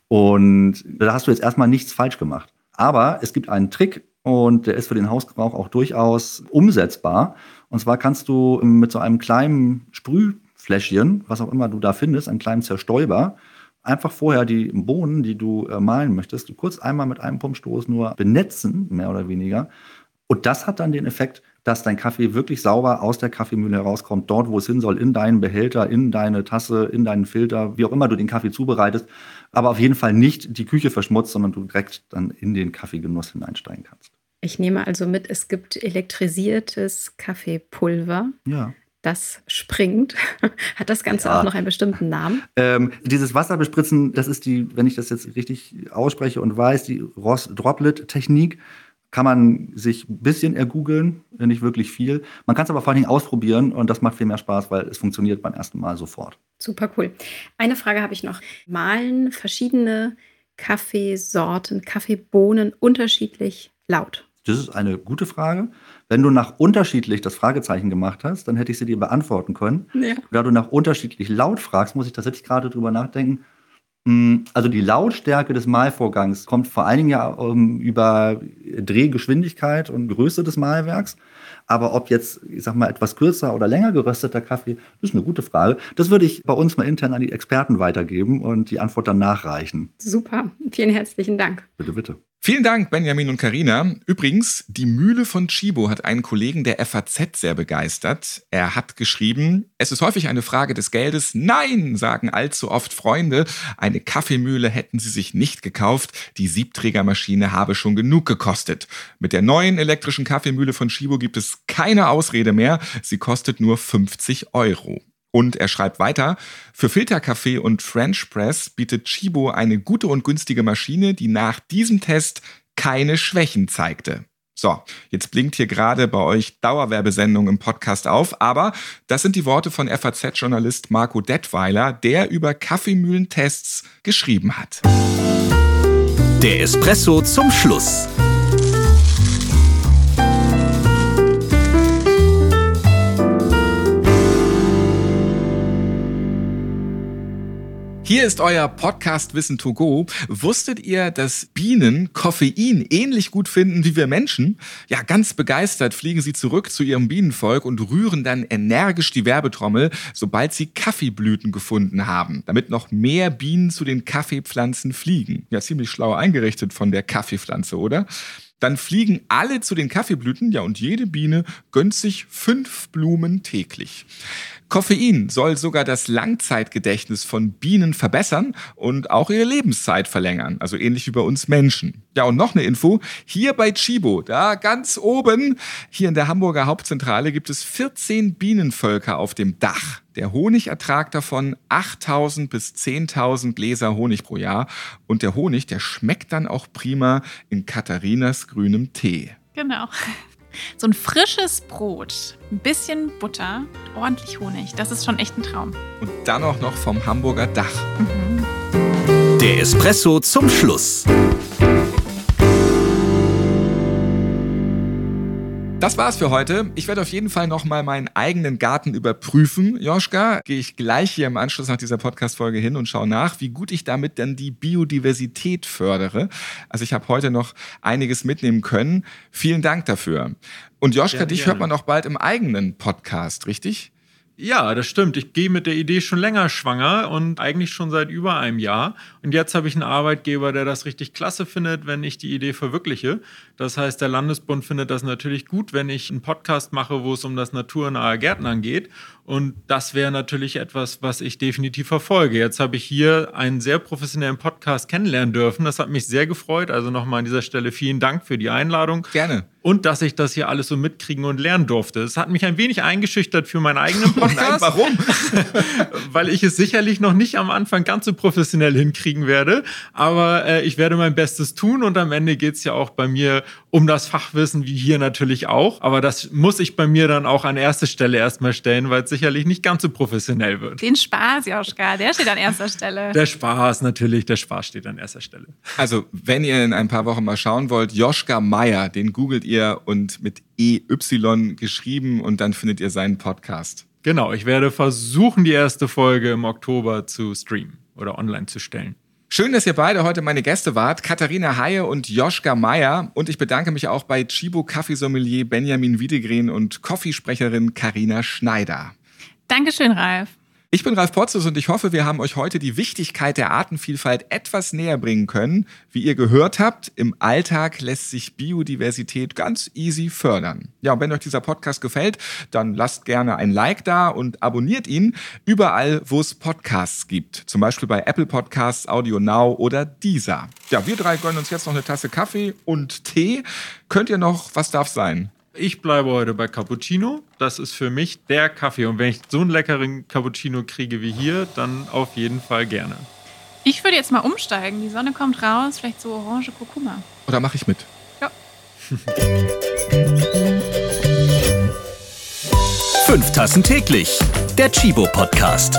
Und da hast du jetzt erstmal nichts falsch gemacht. Aber es gibt einen Trick und der ist für den Hausgebrauch auch durchaus umsetzbar. Und zwar kannst du mit so einem kleinen Sprühfläschchen, was auch immer du da findest, einem kleinen Zerstäuber, einfach vorher die Bohnen, die du äh, malen möchtest, kurz einmal mit einem Pumpstoß nur benetzen, mehr oder weniger. Und das hat dann den Effekt, dass dein Kaffee wirklich sauber aus der Kaffeemühle herauskommt, dort, wo es hin soll, in deinen Behälter, in deine Tasse, in deinen Filter, wie auch immer du den Kaffee zubereitest. Aber auf jeden Fall nicht die Küche verschmutzt, sondern du direkt dann in den Kaffeegenuss hineinsteigen kannst. Ich nehme also mit, es gibt elektrisiertes Kaffeepulver. Ja. Das springt. Hat das Ganze ja. auch noch einen bestimmten Namen? Ähm, dieses Wasserbespritzen, das ist die, wenn ich das jetzt richtig ausspreche und weiß, die Ross-Droplet-Technik. Kann man sich ein bisschen ergoogeln, nicht wirklich viel. Man kann es aber vor allen Dingen ausprobieren und das macht viel mehr Spaß, weil es funktioniert beim ersten Mal sofort. Super cool. Eine Frage habe ich noch. Malen verschiedene Kaffeesorten, Kaffeebohnen unterschiedlich laut? Das ist eine gute Frage. Wenn du nach unterschiedlich das Fragezeichen gemacht hast, dann hätte ich sie dir beantworten können. Ja. Da du nach unterschiedlich laut fragst, muss ich tatsächlich gerade drüber nachdenken. Hm, also die Lautstärke des Malvorgangs kommt vor allen Dingen ja um, über Drehgeschwindigkeit und Größe des Malwerks. Aber ob jetzt, ich sag mal, etwas kürzer oder länger gerösteter Kaffee, das ist eine gute Frage. Das würde ich bei uns mal intern an die Experten weitergeben und die Antwort dann nachreichen. Super, vielen herzlichen Dank. Bitte, bitte. Vielen Dank, Benjamin und Karina. Übrigens, die Mühle von Chibo hat einen Kollegen der FAZ sehr begeistert. Er hat geschrieben, es ist häufig eine Frage des Geldes. Nein, sagen allzu oft Freunde. Eine Kaffeemühle hätten sie sich nicht gekauft. Die Siebträgermaschine habe schon genug gekostet. Mit der neuen elektrischen Kaffeemühle von Chibo gibt es keine Ausrede mehr. Sie kostet nur 50 Euro. Und er schreibt weiter, für Filterkaffee und French Press bietet Chibo eine gute und günstige Maschine, die nach diesem Test keine Schwächen zeigte. So, jetzt blinkt hier gerade bei euch Dauerwerbesendung im Podcast auf, aber das sind die Worte von FAZ-Journalist Marco Detweiler, der über Kaffeemühlentests geschrieben hat. Der Espresso zum Schluss. Hier ist euer Podcast Wissen to go. Wusstet ihr, dass Bienen Koffein ähnlich gut finden wie wir Menschen? Ja, ganz begeistert fliegen sie zurück zu ihrem Bienenvolk und rühren dann energisch die Werbetrommel, sobald sie Kaffeeblüten gefunden haben, damit noch mehr Bienen zu den Kaffeepflanzen fliegen. Ja, ziemlich schlau eingerichtet von der Kaffeepflanze, oder? Dann fliegen alle zu den Kaffeeblüten, ja, und jede Biene gönnt sich fünf Blumen täglich. Koffein soll sogar das Langzeitgedächtnis von Bienen verbessern und auch ihre Lebenszeit verlängern, also ähnlich wie bei uns Menschen. Ja, und noch eine Info, hier bei Chibo, da ganz oben, hier in der Hamburger Hauptzentrale gibt es 14 Bienenvölker auf dem Dach. Der Honigertrag davon 8000 bis 10.000 Gläser Honig pro Jahr und der Honig, der schmeckt dann auch prima in Katharinas grünem Tee. Genau. So ein frisches Brot, ein bisschen Butter, ordentlich Honig, das ist schon echt ein Traum. Und dann auch noch vom Hamburger Dach. Mhm. Der Espresso zum Schluss. Das war's für heute. Ich werde auf jeden Fall nochmal meinen eigenen Garten überprüfen. Joschka, gehe ich gleich hier im Anschluss nach dieser Podcast-Folge hin und schaue nach, wie gut ich damit dann die Biodiversität fördere. Also ich habe heute noch einiges mitnehmen können. Vielen Dank dafür. Und Joschka, ja, dich hört man auch bald im eigenen Podcast, richtig? Ja, das stimmt. Ich gehe mit der Idee schon länger schwanger und eigentlich schon seit über einem Jahr. Und jetzt habe ich einen Arbeitgeber, der das richtig klasse findet, wenn ich die Idee verwirkliche. Das heißt, der Landesbund findet das natürlich gut, wenn ich einen Podcast mache, wo es um das naturnahe Gärtnern geht. Und das wäre natürlich etwas, was ich definitiv verfolge. Jetzt habe ich hier einen sehr professionellen Podcast kennenlernen dürfen. Das hat mich sehr gefreut. Also nochmal an dieser Stelle vielen Dank für die Einladung. Gerne. Und dass ich das hier alles so mitkriegen und lernen durfte. Es hat mich ein wenig eingeschüchtert für meinen eigenen Podcast. Nein, warum? Weil ich es sicherlich noch nicht am Anfang ganz so professionell hinkriegen werde. Aber äh, ich werde mein Bestes tun und am Ende geht es ja auch bei mir um das Fachwissen, wie hier natürlich auch. Aber das muss ich bei mir dann auch an erste Stelle erstmal stellen, weil es sicherlich nicht ganz so professionell wird. Den Spaß, Joschka, der steht an erster Stelle. Der Spaß, natürlich, der Spaß steht an erster Stelle. Also, wenn ihr in ein paar Wochen mal schauen wollt, Joschka Meier, den googelt ihr und mit EY geschrieben und dann findet ihr seinen Podcast. Genau, ich werde versuchen, die erste Folge im Oktober zu streamen oder online zu stellen. Schön, dass ihr beide heute meine Gäste wart, Katharina Haie und Joschka Meier. Und ich bedanke mich auch bei Chibo Kaffeesommelier Benjamin Wiedegren und Coffeesprecherin Karina Schneider. Dankeschön, Ralf. Ich bin Ralf Potzus und ich hoffe, wir haben euch heute die Wichtigkeit der Artenvielfalt etwas näher bringen können. Wie ihr gehört habt, im Alltag lässt sich Biodiversität ganz easy fördern. Ja, und wenn euch dieser Podcast gefällt, dann lasst gerne ein Like da und abonniert ihn überall, wo es Podcasts gibt. Zum Beispiel bei Apple Podcasts, Audio Now oder Deezer. Ja, wir drei gönnen uns jetzt noch eine Tasse Kaffee und Tee. Könnt ihr noch, was darf sein? Ich bleibe heute bei Cappuccino. Das ist für mich der Kaffee. Und wenn ich so einen leckeren Cappuccino kriege wie hier, dann auf jeden Fall gerne. Ich würde jetzt mal umsteigen. Die Sonne kommt raus. Vielleicht so orange Kurkuma. Oder mache ich mit? Ja. Fünf Tassen täglich. Der Chibo Podcast.